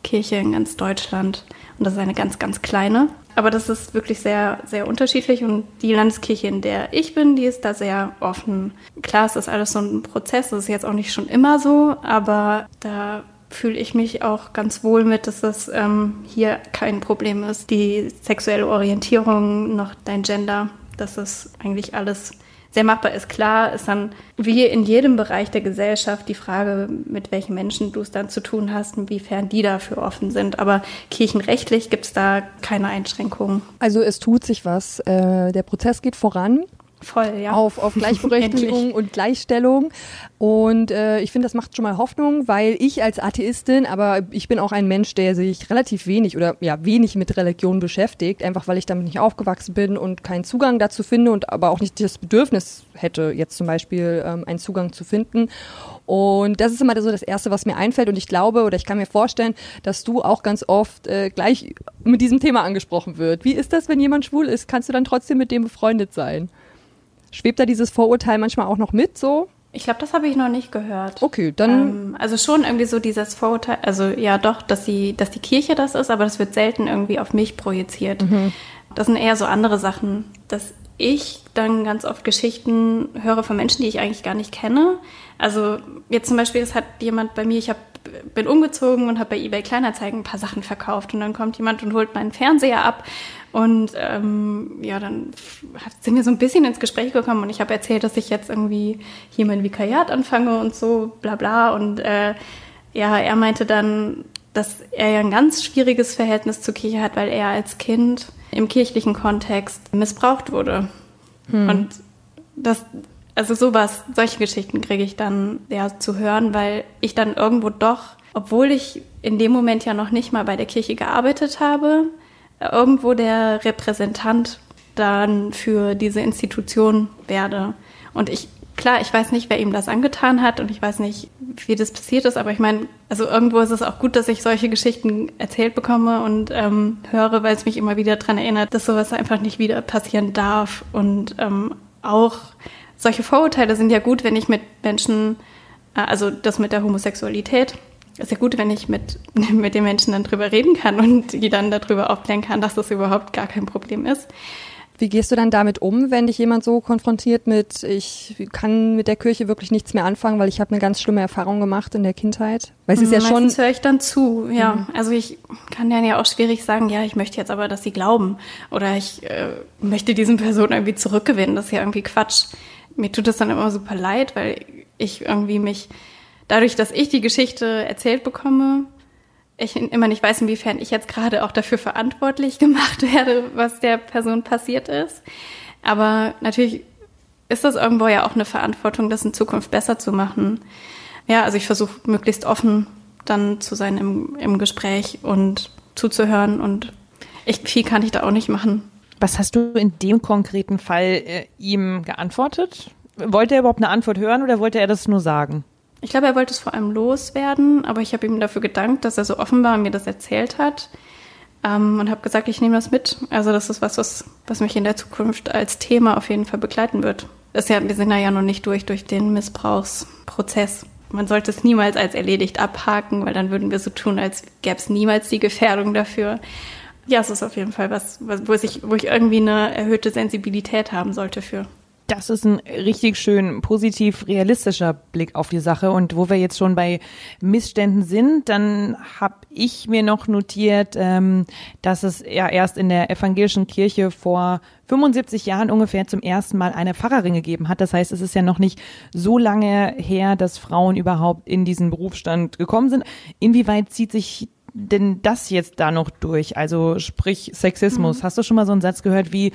Kirche in ganz Deutschland. Und das ist eine ganz, ganz kleine. Aber das ist wirklich sehr, sehr unterschiedlich und die Landeskirche, in der ich bin, die ist da sehr offen. Klar, es ist alles so ein Prozess, das ist jetzt auch nicht schon immer so, aber da fühle ich mich auch ganz wohl mit, dass das ähm, hier kein Problem ist. Die sexuelle Orientierung, noch dein Gender, das ist eigentlich alles sehr machbar ist. Klar ist dann wie in jedem Bereich der Gesellschaft die Frage, mit welchen Menschen du es dann zu tun hast, inwiefern die dafür offen sind. Aber kirchenrechtlich gibt es da keine Einschränkungen. Also es tut sich was. Äh, der Prozess geht voran. Voll, ja. Auf, auf Gleichberechtigung und Gleichstellung. Und äh, ich finde, das macht schon mal Hoffnung, weil ich als Atheistin, aber ich bin auch ein Mensch, der sich relativ wenig oder ja wenig mit Religion beschäftigt, einfach weil ich damit nicht aufgewachsen bin und keinen Zugang dazu finde und aber auch nicht das Bedürfnis hätte, jetzt zum Beispiel ähm, einen Zugang zu finden. Und das ist immer so das Erste, was mir einfällt. Und ich glaube oder ich kann mir vorstellen, dass du auch ganz oft äh, gleich mit diesem Thema angesprochen wird. Wie ist das, wenn jemand schwul ist? Kannst du dann trotzdem mit dem befreundet sein? Schwebt da dieses Vorurteil manchmal auch noch mit so? Ich glaube, das habe ich noch nicht gehört. Okay, dann. Ähm, also schon irgendwie so dieses Vorurteil, also ja doch, dass die, dass die Kirche das ist, aber das wird selten irgendwie auf mich projiziert. Mhm. Das sind eher so andere Sachen, dass ich dann ganz oft Geschichten höre von Menschen, die ich eigentlich gar nicht kenne. Also jetzt zum Beispiel, es hat jemand bei mir, ich hab, bin umgezogen und habe bei eBay Kleinanzeigen ein paar Sachen verkauft und dann kommt jemand und holt meinen Fernseher ab und ähm, ja, dann sind wir so ein bisschen ins Gespräch gekommen und ich habe erzählt, dass ich jetzt irgendwie hier mein Vikariat anfange und so, bla bla. Und äh, ja, er meinte dann, dass er ja ein ganz schwieriges Verhältnis zur Kirche hat, weil er als Kind im kirchlichen Kontext missbraucht wurde. Hm. Und das, also sowas, solche Geschichten kriege ich dann ja zu hören, weil ich dann irgendwo doch, obwohl ich in dem Moment ja noch nicht mal bei der Kirche gearbeitet habe, irgendwo der Repräsentant dann für diese Institution werde. Und ich, klar, ich weiß nicht, wer ihm das angetan hat und ich weiß nicht, wie das passiert ist, aber ich meine, also irgendwo ist es auch gut, dass ich solche Geschichten erzählt bekomme und ähm, höre, weil es mich immer wieder daran erinnert, dass sowas einfach nicht wieder passieren darf. Und ähm, auch solche Vorurteile sind ja gut, wenn ich mit Menschen, äh, also das mit der Homosexualität, ist ja gut, wenn ich mit, mit den Menschen dann drüber reden kann und die dann darüber aufklären kann, dass das überhaupt gar kein Problem ist. Wie gehst du dann damit um, wenn dich jemand so konfrontiert mit, ich kann mit der Kirche wirklich nichts mehr anfangen, weil ich habe eine ganz schlimme Erfahrung gemacht in der Kindheit? Weil es ist ja schon. höre ich dann zu, ja. Mhm. Also ich kann dann ja auch schwierig sagen, ja, ich möchte jetzt aber, dass sie glauben oder ich äh, möchte diesen Person irgendwie zurückgewinnen. Das ist ja irgendwie Quatsch. Mir tut das dann immer super leid, weil ich irgendwie mich dadurch, dass ich die Geschichte erzählt bekomme, ich immer nicht weiß, inwiefern ich jetzt gerade auch dafür verantwortlich gemacht werde, was der Person passiert ist. Aber natürlich ist das irgendwo ja auch eine Verantwortung, das in Zukunft besser zu machen. Ja, also ich versuche möglichst offen dann zu sein im, im Gespräch und zuzuhören und ich, viel kann ich da auch nicht machen. Was hast du in dem konkreten Fall äh, ihm geantwortet? Wollte er überhaupt eine Antwort hören oder wollte er das nur sagen? Ich glaube, er wollte es vor allem loswerden, aber ich habe ihm dafür gedankt, dass er so offen war und mir das erzählt hat. Ähm, und habe gesagt, ich nehme das mit. Also das ist was, was, was mich in der Zukunft als Thema auf jeden Fall begleiten wird. Das ja, wir sind da ja noch nicht durch, durch den Missbrauchsprozess. Man sollte es niemals als erledigt abhaken, weil dann würden wir so tun, als gäbe es niemals die Gefährdung dafür. Ja, es ist auf jeden Fall was, was wo, ich, wo ich irgendwie eine erhöhte Sensibilität haben sollte für. Das ist ein richtig schön positiv realistischer Blick auf die Sache. Und wo wir jetzt schon bei Missständen sind, dann habe ich mir noch notiert, ähm, dass es ja erst in der evangelischen Kirche vor 75 Jahren ungefähr zum ersten Mal eine Pfarrerin gegeben hat. Das heißt, es ist ja noch nicht so lange her, dass Frauen überhaupt in diesen Berufsstand gekommen sind. Inwieweit zieht sich denn das jetzt da noch durch? Also sprich Sexismus. Mhm. Hast du schon mal so einen Satz gehört wie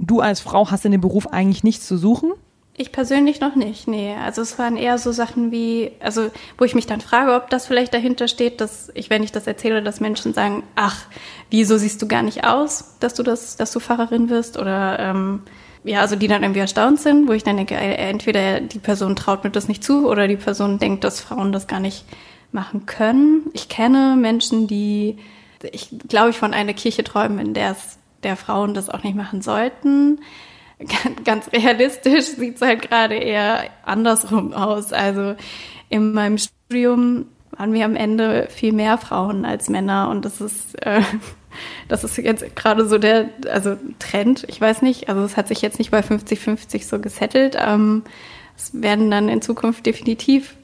du als Frau hast in dem Beruf eigentlich nichts zu suchen? Ich persönlich noch nicht, nee. Also es waren eher so Sachen wie, also wo ich mich dann frage, ob das vielleicht dahinter steht, dass ich, wenn ich das erzähle, dass Menschen sagen, ach, wieso siehst du gar nicht aus, dass du das, dass du Pfarrerin wirst? Oder ähm, ja, also die dann irgendwie erstaunt sind, wo ich dann denke, äh, entweder die Person traut mir das nicht zu oder die Person denkt, dass Frauen das gar nicht machen können. Ich kenne Menschen, die, ich glaube ich, von einer Kirche träumen, in der es der Frauen das auch nicht machen sollten. Ganz realistisch sieht es halt gerade eher andersrum aus. Also in meinem Studium waren wir am Ende viel mehr Frauen als Männer und das ist äh, das ist jetzt gerade so der also Trend. Ich weiß nicht, also es hat sich jetzt nicht bei 50-50 so gesettelt. Ähm, es werden dann in Zukunft definitiv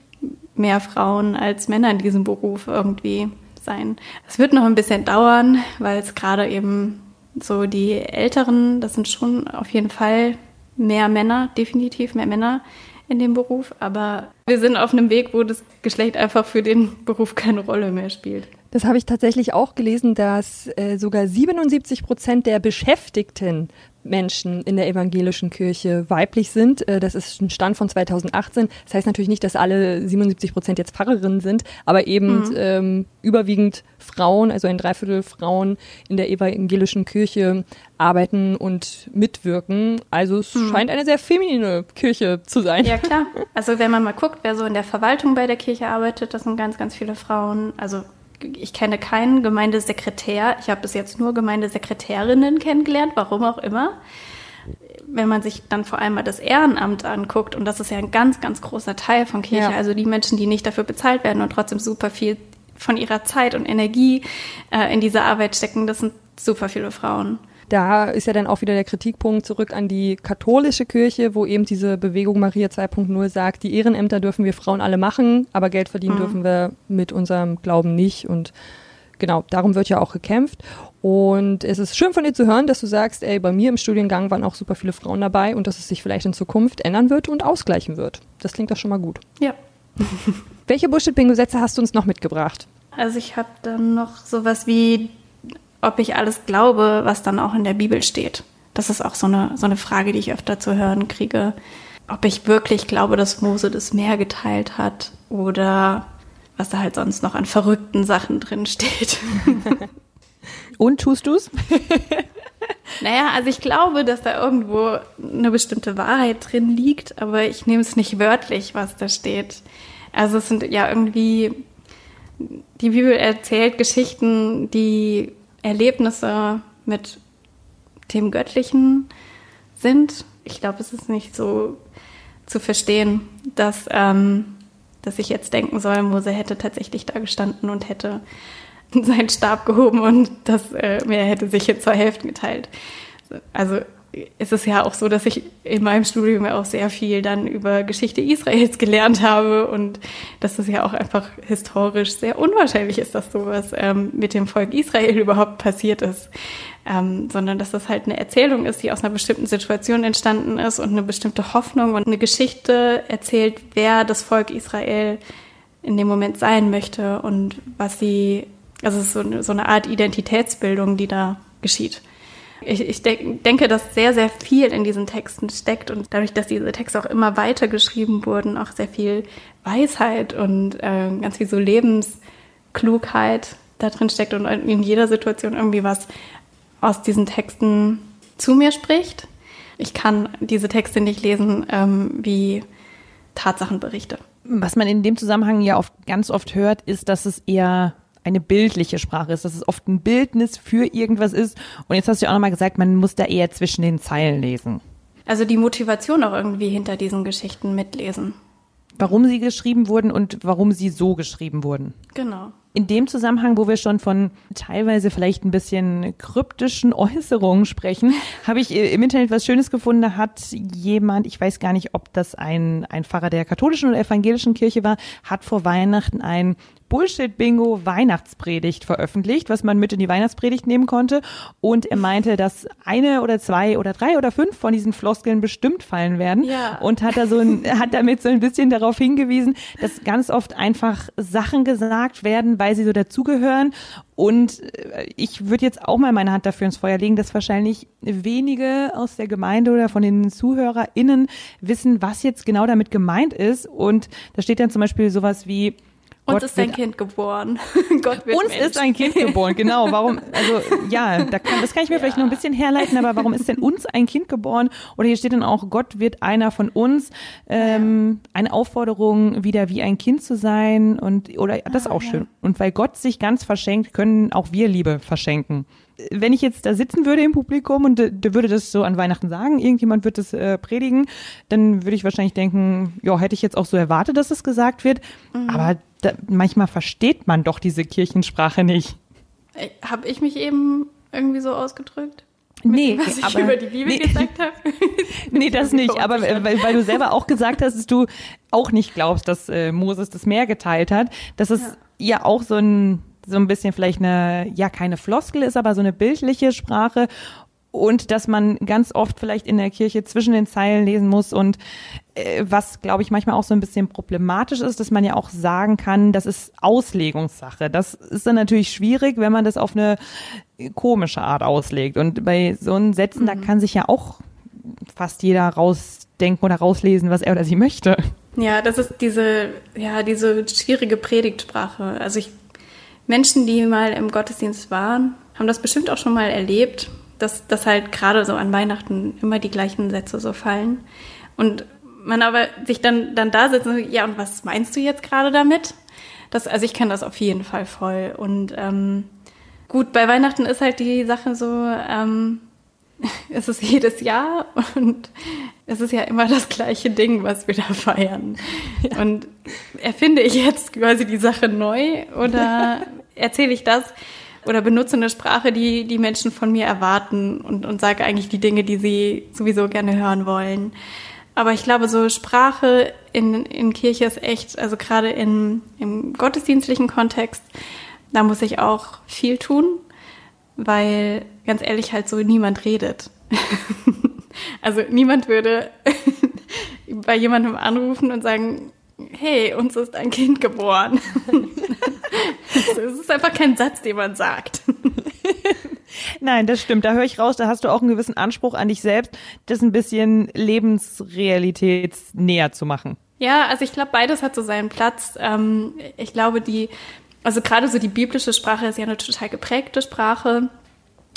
mehr Frauen als Männer in diesem Beruf irgendwie sein. Es wird noch ein bisschen dauern, weil es gerade eben so die Älteren, das sind schon auf jeden Fall mehr Männer, definitiv mehr Männer in dem Beruf, aber wir sind auf einem Weg, wo das Geschlecht einfach für den Beruf keine Rolle mehr spielt. Das habe ich tatsächlich auch gelesen, dass äh, sogar 77 Prozent der Beschäftigten Menschen in der evangelischen Kirche weiblich sind. Äh, das ist ein Stand von 2018. Das heißt natürlich nicht, dass alle 77 Prozent jetzt Pfarrerinnen sind, aber eben mhm. ähm, überwiegend Frauen, also ein Dreiviertel Frauen in der evangelischen Kirche arbeiten und mitwirken. Also es mhm. scheint eine sehr feminine Kirche zu sein. Ja, klar. Also wenn man mal guckt, wer so in der Verwaltung bei der Kirche arbeitet, das sind ganz, ganz viele Frauen. Also ich kenne keinen Gemeindesekretär. Ich habe bis jetzt nur Gemeindesekretärinnen kennengelernt, warum auch immer. Wenn man sich dann vor allem mal das Ehrenamt anguckt, und das ist ja ein ganz, ganz großer Teil von Kirche, ja. also die Menschen, die nicht dafür bezahlt werden und trotzdem super viel von ihrer Zeit und Energie äh, in diese Arbeit stecken, das sind super viele Frauen. Da ist ja dann auch wieder der Kritikpunkt zurück an die katholische Kirche, wo eben diese Bewegung Maria 2.0 sagt, die Ehrenämter dürfen wir Frauen alle machen, aber Geld verdienen mhm. dürfen wir mit unserem Glauben nicht. Und genau, darum wird ja auch gekämpft. Und es ist schön von dir zu hören, dass du sagst, ey, bei mir im Studiengang waren auch super viele Frauen dabei und dass es sich vielleicht in Zukunft ändern wird und ausgleichen wird. Das klingt doch schon mal gut. Ja. Welche Bullshit-Bingo-Sätze hast du uns noch mitgebracht? Also ich habe dann noch sowas wie ob ich alles glaube, was dann auch in der Bibel steht. Das ist auch so eine, so eine Frage, die ich öfter zu hören kriege. Ob ich wirklich glaube, dass Mose das Meer geteilt hat oder was da halt sonst noch an verrückten Sachen drin steht. Und tust du's? naja, also ich glaube, dass da irgendwo eine bestimmte Wahrheit drin liegt, aber ich nehme es nicht wörtlich, was da steht. Also es sind ja irgendwie, die Bibel erzählt Geschichten, die Erlebnisse mit dem Göttlichen sind. Ich glaube, es ist nicht so zu verstehen, dass, ähm, dass ich jetzt denken soll, Mose hätte tatsächlich da gestanden und hätte seinen Stab gehoben und das äh, Meer hätte sich jetzt zwei Hälften geteilt. Also ist es ja auch so, dass ich in meinem Studium auch sehr viel dann über Geschichte Israels gelernt habe und dass es ja auch einfach historisch sehr unwahrscheinlich ist, dass sowas ähm, mit dem Volk Israel überhaupt passiert ist, ähm, sondern dass das halt eine Erzählung ist, die aus einer bestimmten Situation entstanden ist und eine bestimmte Hoffnung und eine Geschichte erzählt, wer das Volk Israel in dem Moment sein möchte und was sie, also es ist so, eine, so eine Art Identitätsbildung, die da geschieht. Ich, ich de denke, dass sehr, sehr viel in diesen Texten steckt und dadurch, dass diese Texte auch immer weiter geschrieben wurden, auch sehr viel Weisheit und äh, ganz viel so Lebensklugheit da drin steckt und in jeder Situation irgendwie was aus diesen Texten zu mir spricht. Ich kann diese Texte nicht lesen ähm, wie Tatsachenberichte. Was man in dem Zusammenhang ja oft, ganz oft hört, ist, dass es eher eine bildliche Sprache ist, dass es oft ein Bildnis für irgendwas ist. Und jetzt hast du ja auch nochmal gesagt, man muss da eher zwischen den Zeilen lesen. Also die Motivation auch irgendwie hinter diesen Geschichten mitlesen. Warum sie geschrieben wurden und warum sie so geschrieben wurden. Genau. In dem Zusammenhang, wo wir schon von teilweise vielleicht ein bisschen kryptischen Äußerungen sprechen, habe ich im Internet was Schönes gefunden. Da hat jemand, ich weiß gar nicht, ob das ein, ein Pfarrer der katholischen oder evangelischen Kirche war, hat vor Weihnachten ein Bullshit-Bingo Weihnachtspredigt veröffentlicht, was man mit in die Weihnachtspredigt nehmen konnte. Und er meinte, dass eine oder zwei oder drei oder fünf von diesen Floskeln bestimmt fallen werden. Ja. Und hat da so ein, hat damit so ein bisschen darauf hingewiesen, dass ganz oft einfach Sachen gesagt werden, weil sie so dazugehören. Und äh, ich würde jetzt auch mal meine Hand dafür ins Feuer legen, dass wahrscheinlich wenige aus der Gemeinde oder von den ZuhörerInnen wissen, was jetzt genau damit gemeint ist. Und da steht dann zum Beispiel sowas wie, uns ist ein Kind geboren. Gott wird Uns Mensch. ist ein Kind geboren, genau. Warum, also ja, da kann, das kann ich mir ja. vielleicht noch ein bisschen herleiten, aber warum ist denn uns ein Kind geboren? Oder hier steht dann auch, Gott wird einer von uns. Ähm, ja. Eine Aufforderung, wieder wie ein Kind zu sein und oder das ist ah, auch ja. schön. Und weil Gott sich ganz verschenkt, können auch wir Liebe verschenken wenn ich jetzt da sitzen würde im Publikum und der würde das so an Weihnachten sagen, irgendjemand wird das äh, predigen, dann würde ich wahrscheinlich denken, ja, hätte ich jetzt auch so erwartet, dass es gesagt wird. Mhm. Aber da, manchmal versteht man doch diese Kirchensprache nicht. Äh, habe ich mich eben irgendwie so ausgedrückt? Nee, was ich aber, über die Bibel nee, gesagt habe. nee, das nicht. Aber weil, weil du selber auch gesagt hast, dass du auch nicht glaubst, dass äh, Moses das Meer geteilt hat, dass es ja. ja auch so ein so ein bisschen vielleicht eine, ja, keine Floskel ist, aber so eine bildliche Sprache und dass man ganz oft vielleicht in der Kirche zwischen den Zeilen lesen muss und was, glaube ich, manchmal auch so ein bisschen problematisch ist, dass man ja auch sagen kann, das ist Auslegungssache. Das ist dann natürlich schwierig, wenn man das auf eine komische Art auslegt. Und bei so einen Sätzen, mhm. da kann sich ja auch fast jeder rausdenken oder rauslesen, was er oder sie möchte. Ja, das ist diese, ja, diese schwierige Predigtsprache. Also ich Menschen, die mal im Gottesdienst waren, haben das bestimmt auch schon mal erlebt, dass, dass halt gerade so an Weihnachten immer die gleichen Sätze so fallen. Und man aber sich dann, dann da sitzt und ja, und was meinst du jetzt gerade damit? Das, also ich kenne das auf jeden Fall voll. Und ähm, gut, bei Weihnachten ist halt die Sache so, ähm, es ist jedes Jahr und es ist ja immer das gleiche Ding, was wir da feiern. Ja. Und erfinde ich jetzt quasi die Sache neu oder erzähle ich das oder benutze eine Sprache, die die Menschen von mir erwarten und, und sage eigentlich die Dinge, die sie sowieso gerne hören wollen. Aber ich glaube, so Sprache in, in Kirche ist echt, also gerade in, im gottesdienstlichen Kontext, da muss ich auch viel tun, weil ganz ehrlich halt so niemand redet. also niemand würde bei jemandem anrufen und sagen, hey, uns ist ein Kind geboren. Es ist einfach kein Satz, den man sagt. Nein, das stimmt. Da höre ich raus, da hast du auch einen gewissen Anspruch an dich selbst, das ein bisschen lebensrealitätsnäher zu machen. Ja, also ich glaube, beides hat so seinen Platz. Ähm, ich glaube, die, also gerade so die biblische Sprache ist ja eine total geprägte Sprache.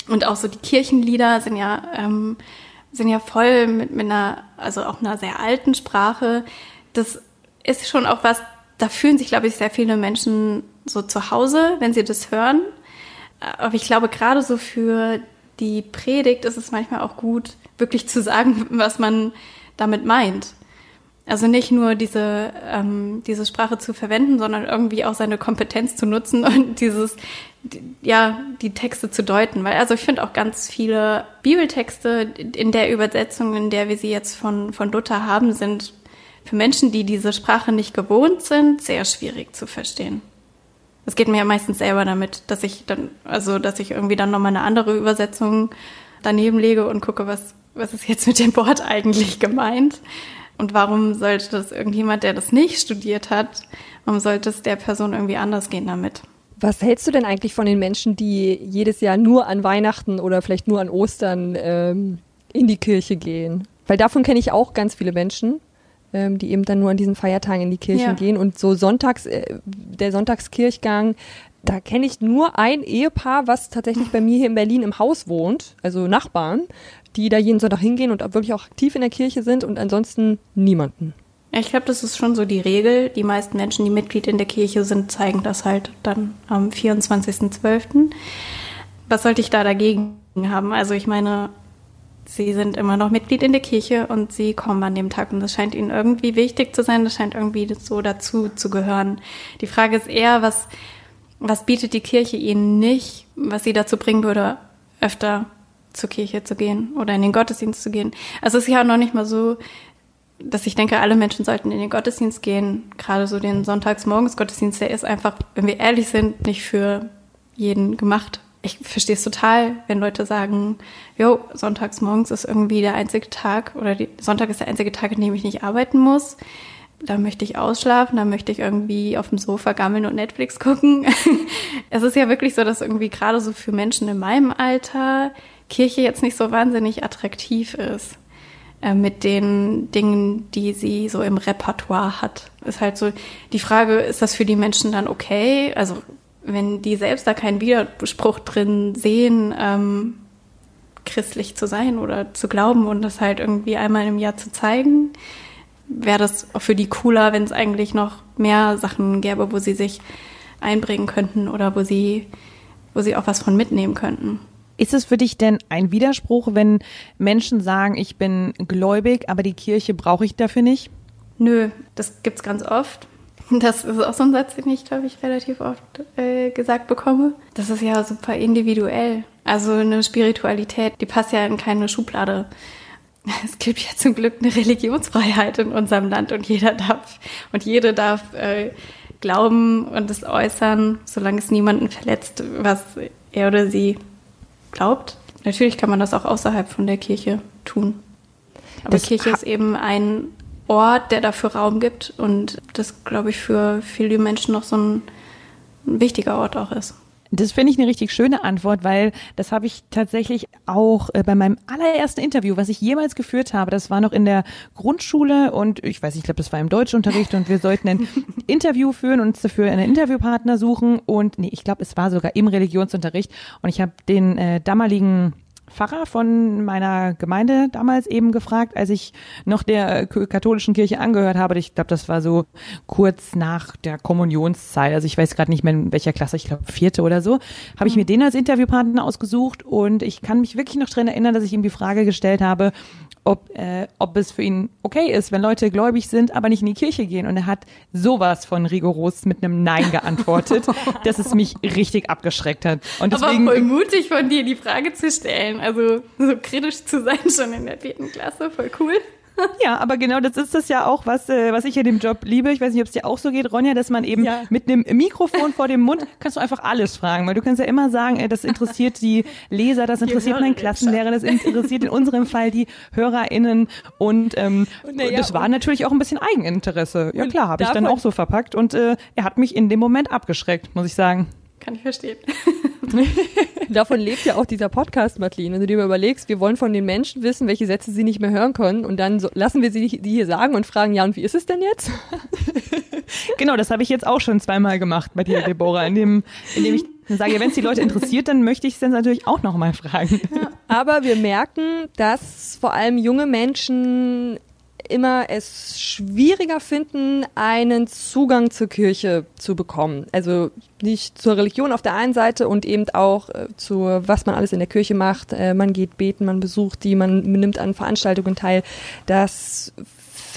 Und auch so die Kirchenlieder sind ja, ähm, sind ja voll mit, mit einer, also auch einer sehr alten Sprache. Das ist schon auch was, da fühlen sich, glaube ich, sehr viele Menschen so zu Hause, wenn sie das hören. Aber ich glaube, gerade so für die Predigt ist es manchmal auch gut, wirklich zu sagen, was man damit meint. Also nicht nur diese, ähm, diese Sprache zu verwenden, sondern irgendwie auch seine Kompetenz zu nutzen und dieses, ja, die Texte zu deuten. Weil, also ich finde auch ganz viele Bibeltexte in der Übersetzung, in der wir sie jetzt von, von Luther haben, sind für Menschen, die diese Sprache nicht gewohnt sind, sehr schwierig zu verstehen. Das geht mir ja meistens selber damit, dass ich dann, also dass ich irgendwie dann nochmal eine andere Übersetzung daneben lege und gucke, was, was ist jetzt mit dem Wort eigentlich gemeint. Und warum sollte das irgendjemand, der das nicht studiert hat, warum sollte es der Person irgendwie anders gehen damit? Was hältst du denn eigentlich von den Menschen, die jedes Jahr nur an Weihnachten oder vielleicht nur an Ostern ähm, in die Kirche gehen? Weil davon kenne ich auch ganz viele Menschen, ähm, die eben dann nur an diesen Feiertagen in die Kirchen ja. gehen. Und so Sonntags, äh, der Sonntagskirchgang, da kenne ich nur ein Ehepaar, was tatsächlich bei mir hier in Berlin im Haus wohnt, also Nachbarn, die da jeden Sonntag hingehen und wirklich auch aktiv in der Kirche sind und ansonsten niemanden. Ich glaube, das ist schon so die Regel. Die meisten Menschen, die Mitglied in der Kirche sind, zeigen das halt dann am 24.12. Was sollte ich da dagegen haben? Also ich meine, sie sind immer noch Mitglied in der Kirche und sie kommen an dem Tag und das scheint ihnen irgendwie wichtig zu sein, das scheint irgendwie so dazu zu gehören. Die Frage ist eher, was, was bietet die Kirche ihnen nicht, was sie dazu bringen würde, öfter zur Kirche zu gehen oder in den Gottesdienst zu gehen. Also es ist ja auch noch nicht mal so, dass ich denke, alle Menschen sollten in den Gottesdienst gehen. Gerade so den Sonntagsmorgens-Gottesdienst, der ist einfach, wenn wir ehrlich sind, nicht für jeden gemacht. Ich verstehe es total, wenn Leute sagen, jo, Sonntagsmorgens ist irgendwie der einzige Tag oder die, Sonntag ist der einzige Tag, an dem ich nicht arbeiten muss. Da möchte ich ausschlafen, da möchte ich irgendwie auf dem Sofa gammeln und Netflix gucken. es ist ja wirklich so, dass irgendwie gerade so für Menschen in meinem Alter Kirche jetzt nicht so wahnsinnig attraktiv ist. Äh, mit den Dingen, die sie so im Repertoire hat. Ist halt so die Frage, ist das für die Menschen dann okay? Also wenn die selbst da keinen Widerspruch drin sehen, ähm, christlich zu sein oder zu glauben und das halt irgendwie einmal im Jahr zu zeigen, wäre das auch für die cooler, wenn es eigentlich noch mehr Sachen gäbe, wo sie sich einbringen könnten oder wo sie, wo sie auch was von mitnehmen könnten. Ist es für dich denn ein Widerspruch, wenn Menschen sagen, ich bin gläubig, aber die Kirche brauche ich dafür nicht? Nö, das gibt's ganz oft. Das ist auch so ein Satz, den ich, glaube ich, relativ oft äh, gesagt bekomme. Das ist ja super individuell. Also eine Spiritualität, die passt ja in keine Schublade. Es gibt ja zum Glück eine Religionsfreiheit in unserem Land und jeder darf und jede darf äh, glauben und es äußern, solange es niemanden verletzt, was er oder sie glaubt. Natürlich kann man das auch außerhalb von der Kirche tun. Aber das Kirche ist eben ein Ort, der dafür Raum gibt und das, glaube ich, für viele Menschen noch so ein, ein wichtiger Ort auch ist. Das finde ich eine richtig schöne Antwort, weil das habe ich tatsächlich auch äh, bei meinem allerersten Interview, was ich jemals geführt habe, das war noch in der Grundschule und ich weiß nicht, ich glaube, das war im Deutschunterricht und wir sollten ein Interview führen und uns dafür einen Interviewpartner suchen und nee, ich glaube, es war sogar im Religionsunterricht und ich habe den äh, damaligen Pfarrer von meiner Gemeinde damals eben gefragt, als ich noch der katholischen Kirche angehört habe. Ich glaube, das war so kurz nach der Kommunionszeit. Also ich weiß gerade nicht mehr in welcher Klasse, ich glaube vierte oder so, habe ich mir den als Interviewpartner ausgesucht und ich kann mich wirklich noch dran erinnern, dass ich ihm die Frage gestellt habe, ob, äh, ob es für ihn okay ist, wenn Leute gläubig sind, aber nicht in die Kirche gehen. Und er hat sowas von rigoros mit einem Nein geantwortet, dass es mich richtig abgeschreckt hat. Und deswegen, aber voll mutig von dir, die Frage zu stellen. Also so kritisch zu sein schon in der vierten Klasse, voll cool. Ja, aber genau das ist das ja auch, was, äh, was ich in dem Job liebe. Ich weiß nicht, ob es dir auch so geht, Ronja, dass man eben ja. mit einem Mikrofon vor dem Mund kannst du einfach alles fragen, weil du kannst ja immer sagen, ey, das interessiert die Leser, das interessiert meinen Klassenlehrer, das interessiert in unserem Fall die HörerInnen und, ähm, und ja, das war natürlich auch ein bisschen Eigeninteresse. Ja klar, habe ich dann auch so verpackt und äh, er hat mich in dem Moment abgeschreckt, muss ich sagen. Kann ich verstehen. Davon lebt ja auch dieser Podcast, Madeline. Wenn du dir mal überlegst, wir wollen von den Menschen wissen, welche Sätze sie nicht mehr hören können und dann so, lassen wir sie die hier sagen und fragen, ja, und wie ist es denn jetzt? genau, das habe ich jetzt auch schon zweimal gemacht bei dir, Deborah, indem, indem ich sage, wenn es die Leute interessiert, dann möchte ich es dann natürlich auch nochmal fragen. Ja, aber wir merken, dass vor allem junge Menschen immer es schwieriger finden, einen Zugang zur Kirche zu bekommen. Also nicht zur Religion auf der einen Seite und eben auch äh, zu, was man alles in der Kirche macht. Äh, man geht beten, man besucht die, man nimmt an Veranstaltungen teil. Das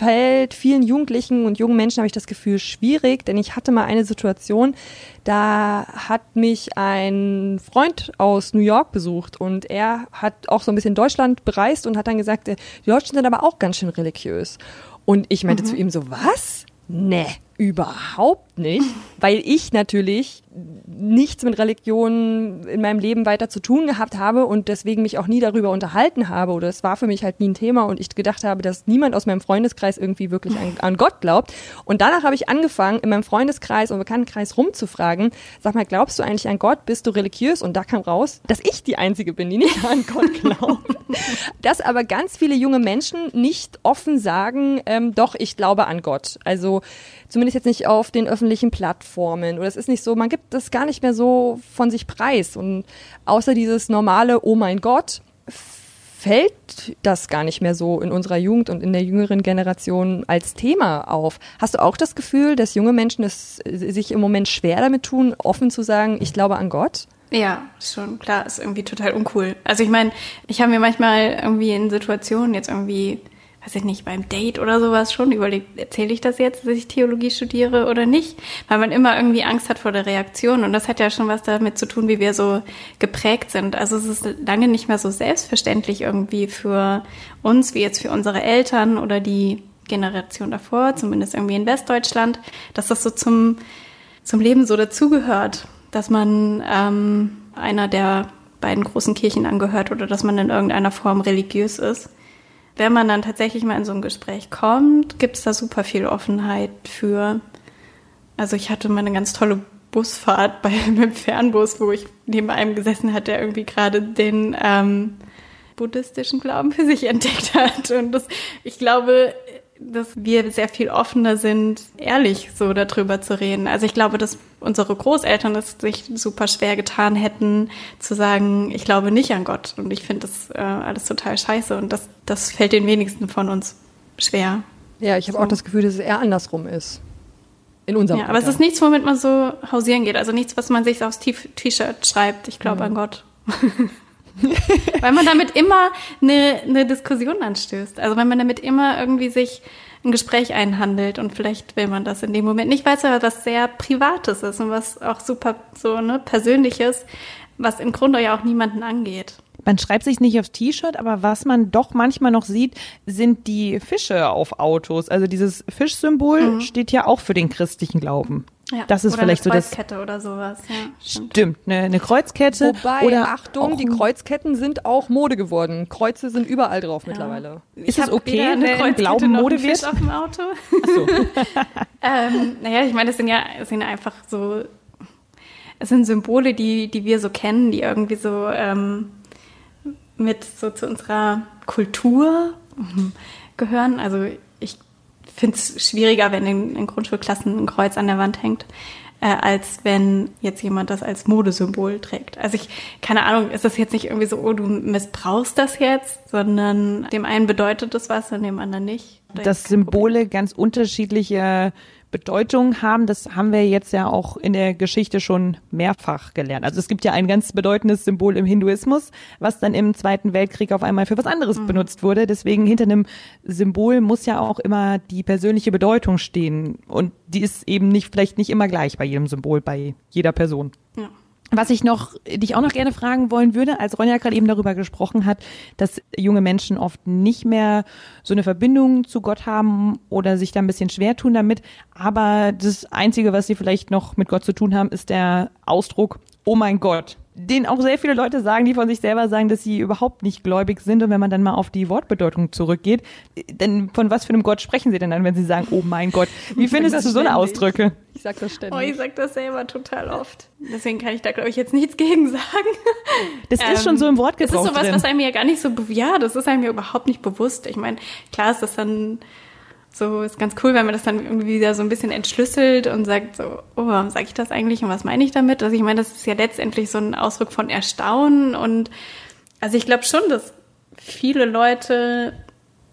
fällt vielen Jugendlichen und jungen Menschen, habe ich das Gefühl, schwierig, denn ich hatte mal eine Situation, da hat mich ein Freund aus New York besucht und er hat auch so ein bisschen Deutschland bereist und hat dann gesagt, äh, die Deutschen sind aber auch ganz schön religiös. Und ich meinte mhm. zu ihm so, was? Nee, überhaupt nicht, weil ich natürlich nichts mit Religion in meinem Leben weiter zu tun gehabt habe und deswegen mich auch nie darüber unterhalten habe oder es war für mich halt nie ein Thema und ich gedacht habe, dass niemand aus meinem Freundeskreis irgendwie wirklich an, an Gott glaubt. Und danach habe ich angefangen, in meinem Freundeskreis und Bekanntenkreis rumzufragen, sag mal, glaubst du eigentlich an Gott? Bist du religiös? Und da kam raus, dass ich die Einzige bin, die nicht an Gott glaubt. dass aber ganz viele junge Menschen nicht offen sagen, ähm, doch, ich glaube an Gott. Also zumindest jetzt nicht auf den öffentlichen Plattformen oder es ist nicht so, man gibt das gar nicht mehr so von sich preis und außer dieses normale Oh mein Gott fällt das gar nicht mehr so in unserer Jugend und in der jüngeren Generation als Thema auf. Hast du auch das Gefühl, dass junge Menschen es sich im Moment schwer damit tun, offen zu sagen, ich glaube an Gott? Ja, schon klar, ist irgendwie total uncool. Also ich meine, ich habe mir manchmal irgendwie in Situationen jetzt irgendwie weiß ich nicht, beim Date oder sowas schon überlegt, erzähle ich das jetzt, dass ich Theologie studiere oder nicht? Weil man immer irgendwie Angst hat vor der Reaktion und das hat ja schon was damit zu tun, wie wir so geprägt sind. Also es ist lange nicht mehr so selbstverständlich irgendwie für uns, wie jetzt für unsere Eltern oder die Generation davor, zumindest irgendwie in Westdeutschland, dass das so zum, zum Leben so dazugehört, dass man ähm, einer der beiden großen Kirchen angehört oder dass man in irgendeiner Form religiös ist wenn man dann tatsächlich mal in so ein Gespräch kommt, gibt es da super viel Offenheit für. Also ich hatte mal eine ganz tolle Busfahrt bei einem Fernbus, wo ich neben einem gesessen hat, der irgendwie gerade den ähm, buddhistischen Glauben für sich entdeckt hat. Und das, ich glaube, dass wir sehr viel offener sind, ehrlich so darüber zu reden. Also ich glaube, dass unsere Großeltern es sich super schwer getan hätten, zu sagen, ich glaube nicht an Gott. Und ich finde das äh, alles total scheiße. Und das, das fällt den wenigsten von uns schwer. Ja, ich habe so. auch das Gefühl, dass es eher andersrum ist. In unserem Ja, aber es ist nichts, womit man so hausieren geht. Also nichts, was man sich aufs T-Shirt schreibt. Ich glaube mhm. an Gott. weil man damit immer eine, eine Diskussion anstößt. Also wenn man damit immer irgendwie sich ein Gespräch einhandelt und vielleicht will man das in dem Moment nicht, weil es aber was sehr Privates ist und was auch super so ne, Persönliches, was im Grunde ja auch niemanden angeht. Man schreibt sich nicht aufs T-Shirt, aber was man doch manchmal noch sieht, sind die Fische auf Autos. Also dieses Fischsymbol mhm. steht ja auch für den christlichen Glauben. Ja, das ist vielleicht so das. Eine Kreuzkette oder sowas. Ja, stimmt, stimmt eine, eine Kreuzkette. Wobei, oder Achtung, die Kreuzketten sind auch Mode geworden. Kreuze sind überall drauf ja. mittlerweile. Ist es okay, eine wenn Glauben Mode wird? Auf dem Auto. Ach so. ähm, naja, ich meine, das sind ja, das sind einfach so, es sind Symbole, die, die wir so kennen, die irgendwie so ähm, mit so zu unserer Kultur gehören. Also finde es schwieriger, wenn in, in, Grundschulklassen ein Kreuz an der Wand hängt, äh, als wenn jetzt jemand das als Modesymbol trägt. Also ich, keine Ahnung, ist das jetzt nicht irgendwie so, oh, du missbrauchst das jetzt, sondern dem einen bedeutet das was und dem anderen nicht. Dass Symbole ganz unterschiedliche Bedeutung haben. Das haben wir jetzt ja auch in der Geschichte schon mehrfach gelernt. Also es gibt ja ein ganz bedeutendes Symbol im Hinduismus, was dann im Zweiten Weltkrieg auf einmal für was anderes mhm. benutzt wurde. Deswegen hinter einem Symbol muss ja auch immer die persönliche Bedeutung stehen. Und die ist eben nicht, vielleicht nicht immer gleich bei jedem Symbol, bei jeder Person. Ja. Was ich noch, dich auch noch gerne fragen wollen würde, als Ronja gerade eben darüber gesprochen hat, dass junge Menschen oft nicht mehr so eine Verbindung zu Gott haben oder sich da ein bisschen schwer tun damit. Aber das Einzige, was sie vielleicht noch mit Gott zu tun haben, ist der Ausdruck, oh mein Gott den auch sehr viele Leute sagen, die von sich selber sagen, dass sie überhaupt nicht gläubig sind. Und wenn man dann mal auf die Wortbedeutung zurückgeht, denn von was für einem Gott sprechen sie denn dann, wenn sie sagen, oh mein Gott? Wie findest du so eine Ausdrücke? Ich sag das ständig. Oh, ich sag das selber total oft. Deswegen kann ich da, glaube ich, jetzt nichts gegen sagen. Das ähm, ist schon so im Wortgebrauch Das ist sowas, drin. was einem ja gar nicht so, ja, das ist einem ja überhaupt nicht bewusst. Ich meine, klar ist das dann so ist ganz cool, wenn man das dann irgendwie wieder so ein bisschen entschlüsselt und sagt so, oh, warum sage ich das eigentlich und was meine ich damit? Also ich meine, das ist ja letztendlich so ein Ausdruck von Erstaunen und also ich glaube schon, dass viele Leute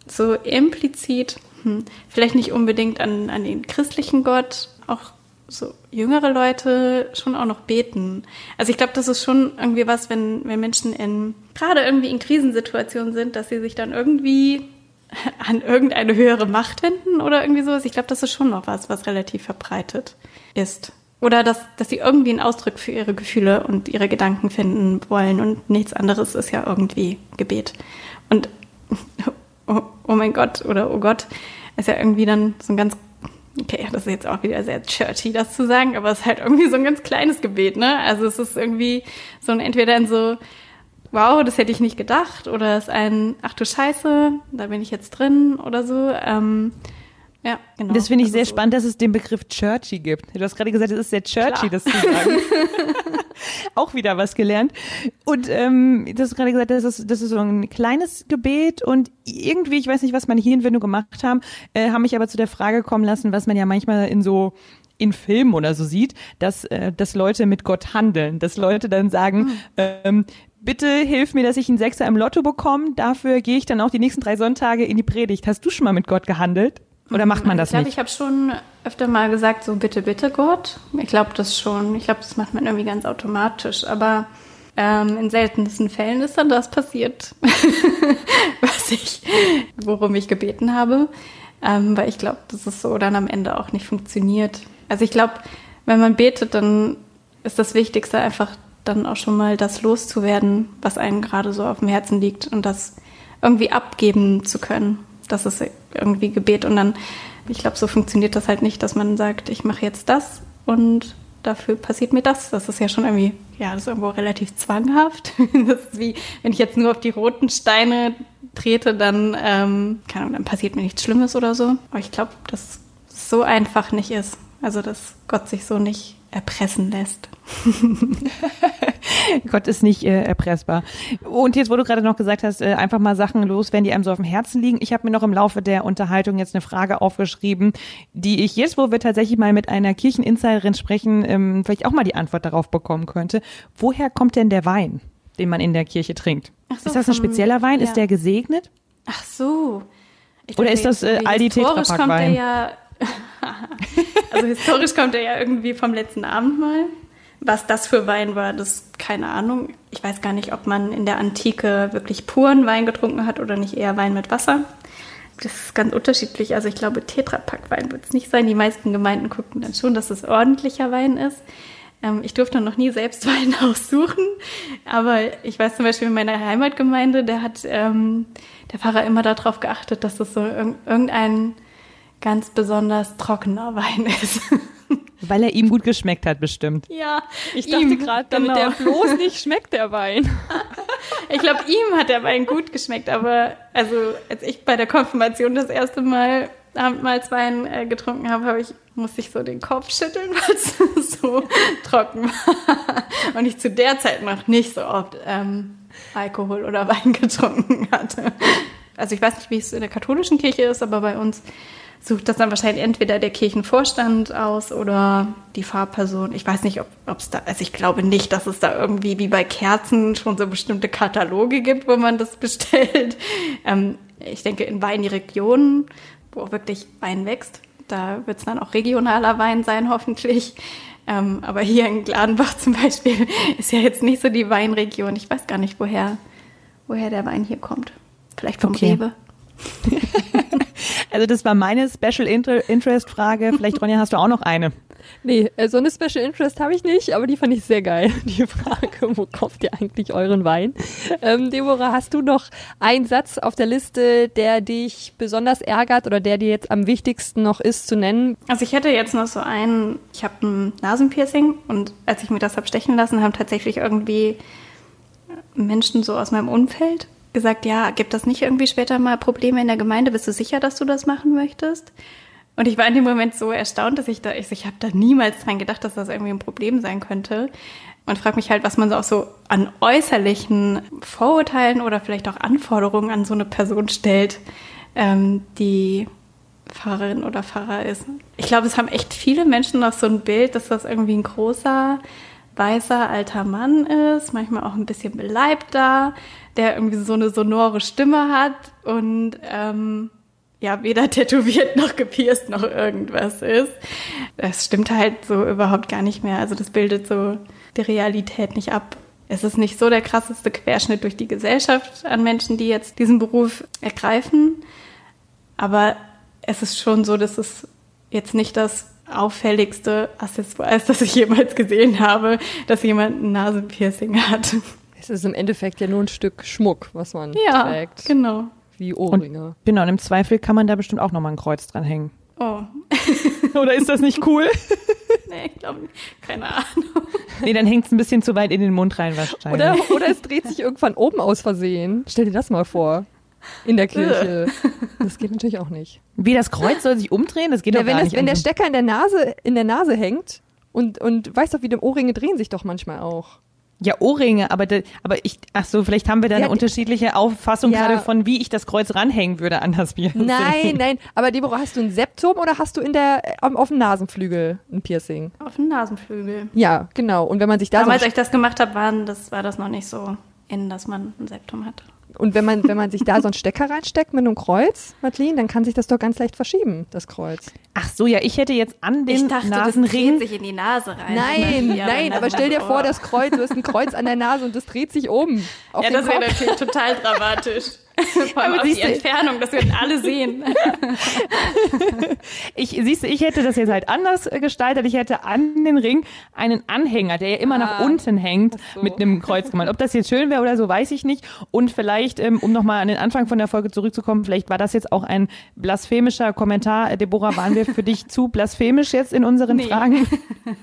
so implizit, hm, vielleicht nicht unbedingt an, an den christlichen Gott, auch so jüngere Leute schon auch noch beten. Also ich glaube, das ist schon irgendwie was, wenn, wenn Menschen in, gerade irgendwie in Krisensituationen sind, dass sie sich dann irgendwie an irgendeine höhere Macht wenden oder irgendwie sowas. Ich glaube, das ist schon noch was, was relativ verbreitet ist. Oder dass, dass sie irgendwie einen Ausdruck für ihre Gefühle und ihre Gedanken finden wollen und nichts anderes ist ja irgendwie Gebet. Und oh, oh mein Gott oder oh Gott ist ja irgendwie dann so ein ganz Okay, das ist jetzt auch wieder sehr churchy, das zu sagen, aber es ist halt irgendwie so ein ganz kleines Gebet, ne? Also es ist irgendwie so ein entweder ein so, wow, das hätte ich nicht gedacht, oder es ist ein, ach du Scheiße, da bin ich jetzt drin oder so. Ähm, ja, genau. Das finde ich Also sehr so. spannend, dass es den Begriff churchy gibt. Du hast gerade gesagt, es ist sehr churchy, Klar. das zu sagen. Auch wieder was gelernt. Und ähm, du hast gerade gesagt, das ist, das ist so ein kleines Gebet und irgendwie, ich weiß nicht, was meine Hirnwindung gemacht haben, äh, haben mich aber zu der Frage kommen lassen, was man ja manchmal in so in Filmen oder so sieht, dass, äh, dass Leute mit Gott handeln, dass Leute dann sagen, ähm, bitte hilf mir, dass ich einen Sechser im Lotto bekomme, dafür gehe ich dann auch die nächsten drei Sonntage in die Predigt. Hast du schon mal mit Gott gehandelt? Oder macht man das ich glaube, nicht? ich habe schon öfter mal gesagt, so bitte, bitte Gott. Ich glaube das schon. Ich glaube, das macht man irgendwie ganz automatisch. Aber ähm, in seltensten Fällen ist dann das passiert, was ich, worum ich gebeten habe. Ähm, weil ich glaube, dass es so dann am Ende auch nicht funktioniert. Also ich glaube, wenn man betet, dann ist das Wichtigste einfach dann auch schon mal das loszuwerden, was einem gerade so auf dem Herzen liegt und das irgendwie abgeben zu können. Das ist irgendwie Gebet. Und dann, ich glaube, so funktioniert das halt nicht, dass man sagt, ich mache jetzt das und dafür passiert mir das. Das ist ja schon irgendwie, ja, das ist irgendwo relativ zwanghaft. Das ist wie, wenn ich jetzt nur auf die roten Steine trete, dann, ähm, keine Ahnung, dann passiert mir nichts Schlimmes oder so. Aber ich glaube, dass es so einfach nicht ist. Also, dass Gott sich so nicht erpressen lässt. Gott ist nicht äh, erpressbar. Und jetzt, wo du gerade noch gesagt hast, äh, einfach mal Sachen loswerden, die einem so auf dem Herzen liegen. Ich habe mir noch im Laufe der Unterhaltung jetzt eine Frage aufgeschrieben, die ich jetzt, wo wir tatsächlich mal mit einer Kircheninsiderin sprechen, ähm, vielleicht auch mal die Antwort darauf bekommen könnte. Woher kommt denn der Wein, den man in der Kirche trinkt? So, ist das ein spezieller Wein? ja. Ist der gesegnet? Ach so. Ich Oder dachte ist das, äh, Aldi historisch kommt Tetrapack-Wein? der ja, also historisch kommt er ja irgendwie vom letzten Abendmahl. Was das für Wein war, das keine Ahnung. Ich weiß gar nicht, ob man in der Antike wirklich puren Wein getrunken hat oder nicht eher Wein mit Wasser. Das ist ganz unterschiedlich. Also ich glaube, Tetrapack-Wein wird es nicht sein. Die meisten Gemeinden gucken dann schon, dass es ordentlicher Wein ist. Ähm, ich durfte noch nie selbst Wein aussuchen, aber ich weiß zum Beispiel in meiner Heimatgemeinde, der hat ähm, der Pfarrer immer darauf geachtet, dass es so irg irgendein ganz besonders trockener Wein ist. Weil er ihm gut geschmeckt hat, bestimmt. ja, Ich dachte gerade, damit genau. der bloß nicht schmeckt, der Wein. Ich glaube, ihm hat der Wein gut geschmeckt, aber also als ich bei der Konfirmation das erste Mal Abendmahlswein äh, getrunken habe, habe ich musste ich so den Kopf schütteln, weil es so trocken war und ich zu der Zeit noch nicht so oft ähm, Alkohol oder Wein getrunken hatte. Also ich weiß nicht, wie es in der katholischen Kirche ist, aber bei uns sucht das dann wahrscheinlich entweder der Kirchenvorstand aus oder die Fahrperson. Ich weiß nicht, ob es da, also ich glaube nicht, dass es da irgendwie wie bei Kerzen schon so bestimmte Kataloge gibt, wo man das bestellt. Ähm, ich denke, in Weinregionen, wo auch wirklich Wein wächst, da wird es dann auch regionaler Wein sein, hoffentlich. Ähm, aber hier in Gladenbach zum Beispiel ist ja jetzt nicht so die Weinregion. Ich weiß gar nicht, woher, woher der Wein hier kommt. Vielleicht vom Okay. Rewe. Also das war meine Special Inter Interest Frage. Vielleicht, Ronja, hast du auch noch eine. Nee, äh, so eine Special Interest habe ich nicht, aber die fand ich sehr geil. Die Frage, wo kauft ihr eigentlich euren Wein? Ähm, Deborah, hast du noch einen Satz auf der Liste, der dich besonders ärgert oder der dir jetzt am wichtigsten noch ist zu nennen? Also ich hätte jetzt noch so einen, ich habe ein Nasenpiercing und als ich mir das habe stechen lassen, haben tatsächlich irgendwie Menschen so aus meinem Umfeld gesagt, ja, gibt das nicht irgendwie später mal Probleme in der Gemeinde? Bist du sicher, dass du das machen möchtest? Und ich war in dem Moment so erstaunt, dass ich da, ich, ich habe da niemals dran gedacht, dass das irgendwie ein Problem sein könnte. Und frage mich halt, was man so auch so an äußerlichen Vorurteilen oder vielleicht auch Anforderungen an so eine Person stellt, ähm, die Pfarrerin oder Pfarrer ist. Ich glaube, es haben echt viele Menschen noch so ein Bild, dass das irgendwie ein großer, weißer, alter Mann ist, manchmal auch ein bisschen beleibter, der irgendwie so eine sonore Stimme hat und ähm, ja, weder tätowiert noch gepierst noch irgendwas ist. Das stimmt halt so überhaupt gar nicht mehr. Also das bildet so die Realität nicht ab. Es ist nicht so der krasseste Querschnitt durch die Gesellschaft an Menschen, die jetzt diesen Beruf ergreifen. Aber es ist schon so, dass es jetzt nicht das auffälligste Accessoire ist, das ich jemals gesehen habe, dass jemand ein Nasenpiercing hat. Es ist im Endeffekt ja nur ein Stück Schmuck, was man Ja, trägt. genau. Wie Ohrringe. Genau, und im Zweifel kann man da bestimmt auch nochmal ein Kreuz dran hängen. Oh. Oder ist das nicht cool? nee, ich glaube nicht. Keine Ahnung. Nee, dann hängt es ein bisschen zu weit in den Mund rein wahrscheinlich. Oder, oder es dreht sich irgendwann oben aus Versehen. Stell dir das mal vor. In der Kirche. Das geht natürlich auch nicht. Wie das Kreuz soll sich umdrehen? Das geht Ja, doch wenn, gar das, nicht. wenn der Stecker in der Nase, in der Nase hängt und, und weißt doch, wie die Ohrringe drehen sich doch manchmal auch. Ja, Ohrringe, aber, de, aber ich, ach so, vielleicht haben wir da Ja, eine unterschiedliche Auffassung Ja. gerade von, wie ich das Kreuz ranhängen würde an das Piercing. Nein, nein. Aber Deborah, hast du ein Septum oder hast du in der, äh, am- auf dem Nasenflügel ein Piercing? Auf dem Nasenflügel. Ja, genau. Und wenn man sich da so Damals, als ich das gemacht habe, waren das, war das noch nicht so in, dass man ein Septum hat. Und wenn man, wenn man sich da so einen Stecker reinsteckt mit einem Kreuz, Madeline, dann kann sich das doch ganz leicht verschieben, das Kreuz. Ach so, ja, ich hätte jetzt an den ich dachte, das Nasenring. dreht sich in die Nase rein. Nein, nein, aber stell dir das vor, das Kreuz, du hast ein Kreuz an der Nase und das dreht sich um. Auf Ja, das wäre natürlich total dramatisch. Vor allem Aber die Entfernung, das würden alle sehen. Ich, siehst du, ich hätte das jetzt halt anders gestaltet. Ich hätte an den Ring einen Anhänger, der ja immer nach Ah. unten hängt, so. mit einem Kreuz gemalt. Ob das jetzt schön wäre oder so, weiß ich nicht. Und vielleicht, ähm, um nochmal an den Anfang von der Folge zurückzukommen, vielleicht war das jetzt auch ein blasphemischer Kommentar. Äh, Deborah, waren wir für dich zu blasphemisch jetzt in unseren Nee. Fragen?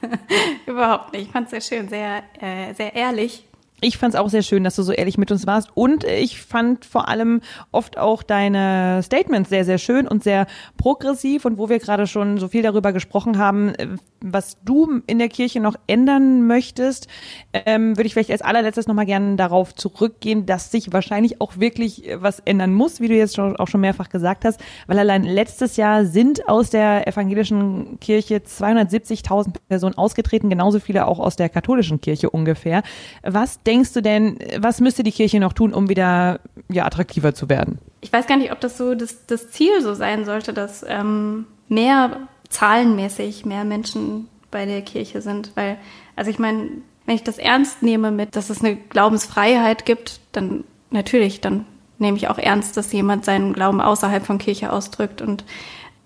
Überhaupt nicht. Ich fand es sehr schön, sehr, äh, sehr ehrlich. Ich fand es auch sehr schön, dass du so ehrlich mit uns warst. Und ich fand vor allem oft auch deine Statements sehr, sehr schön und sehr progressiv. Und wo wir gerade schon so viel darüber gesprochen haben, äh, was du in der Kirche noch ändern möchtest, ähm, würde ich vielleicht als allerletztes nochmal gerne darauf zurückgehen, dass sich wahrscheinlich auch wirklich äh, was ändern muss, wie du jetzt schon, auch schon mehrfach gesagt hast. Weil allein letztes Jahr sind aus der evangelischen Kirche 270.000 Personen ausgetreten, genauso viele auch aus der katholischen Kirche ungefähr. Was denkst du denn, was müsste die Kirche noch tun, um wieder ja, attraktiver zu werden? Ich weiß gar nicht, ob das so das, das Ziel so sein sollte, dass ähm, mehr zahlenmäßig mehr Menschen bei der Kirche sind. Weil, also ich meine, wenn ich das ernst nehme mit, dass es eine Glaubensfreiheit gibt, dann natürlich, dann nehme ich auch ernst, dass jemand seinen Glauben außerhalb von Kirche ausdrückt. Und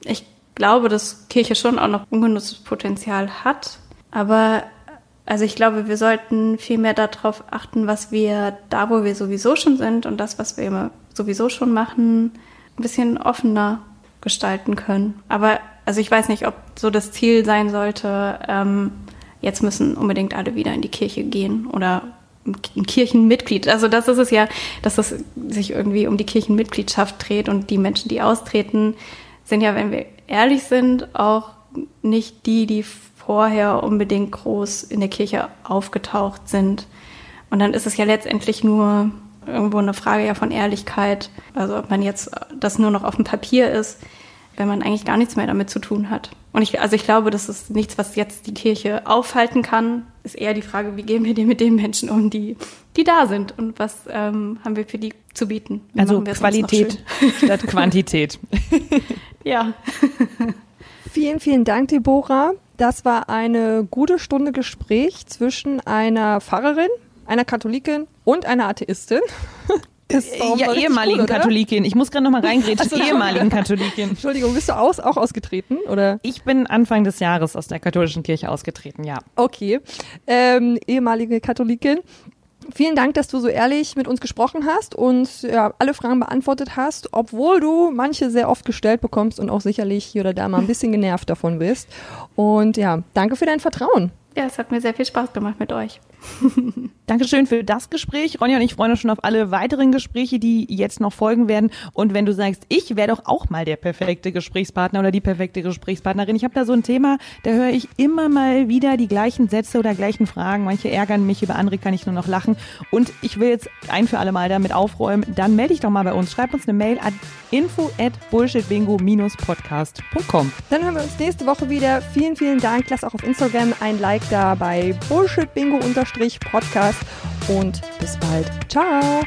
ich glaube, dass Kirche schon auch noch ungenutztes Potenzial hat. Aber also ich glaube, wir sollten viel mehr darauf achten, was wir da, wo wir sowieso schon sind und das, was wir immer sowieso schon machen, ein bisschen offener gestalten können. Aber also ich weiß nicht, ob so das Ziel sein sollte, ähm, jetzt müssen unbedingt alle wieder in die Kirche gehen oder ein Kirchenmitglied. Also das ist es ja, dass es sich irgendwie um die Kirchenmitgliedschaft dreht und die Menschen, die austreten, sind ja, wenn wir ehrlich sind, auch nicht die, die vorher unbedingt groß in der Kirche aufgetaucht sind. Und dann ist es ja letztendlich nur irgendwo eine Frage ja von Ehrlichkeit. Also ob man jetzt das nur noch auf dem Papier ist, wenn man eigentlich gar nichts mehr damit zu tun hat. Und ich, also ich glaube, das ist nichts, was jetzt die Kirche aufhalten kann. Ist eher die Frage, wie gehen wir denn mit den Menschen um, die, die da sind und was ähm, haben wir für die zu bieten? Wie Also Qualität statt Quantität. Ja. Vielen, vielen Dank, Deborah. Das war eine gute Stunde Gespräch zwischen einer Pfarrerin, einer Katholikin und einer Atheistin. Ist doch ja, ehemaligen oder? Katholikin. Ich muss gerade noch mal reingrätschen. Ach so, Entschuldigung. ehemaligen Katholikin. Entschuldigung, bist du aus, auch ausgetreten? Oder? Ich bin Anfang des Jahres aus der katholischen Kirche ausgetreten, ja. Okay. Ähm, ehemalige Katholikin. Vielen Dank, dass du so ehrlich mit uns gesprochen hast und ja, alle Fragen beantwortet hast, obwohl du manche sehr oft gestellt bekommst und auch sicherlich hier oder da mal ein bisschen genervt davon bist. Und ja, danke für dein Vertrauen. Ja, es hat mir sehr viel Spaß gemacht mit euch. Dankeschön für das Gespräch. Ronja und ich freuen uns schon auf alle weiteren Gespräche, die jetzt noch folgen werden. Und wenn du sagst, ich wäre doch auch mal der perfekte Gesprächspartner oder die perfekte Gesprächspartnerin. Ich habe da so ein Thema, da höre ich immer mal wieder die gleichen Sätze oder gleichen Fragen. Manche ärgern mich, über andere kann ich nur noch lachen. Und ich will jetzt ein für alle Mal damit aufräumen. Dann melde dich doch mal bei uns. Schreib uns eine Mail an info at bullshitbingo-podcast.com. Dann hören wir uns nächste Woche wieder. Vielen, vielen Dank. Lass auch auf Instagram ein Like da bei bullshitbingo-podcast und bis bald. Ciao.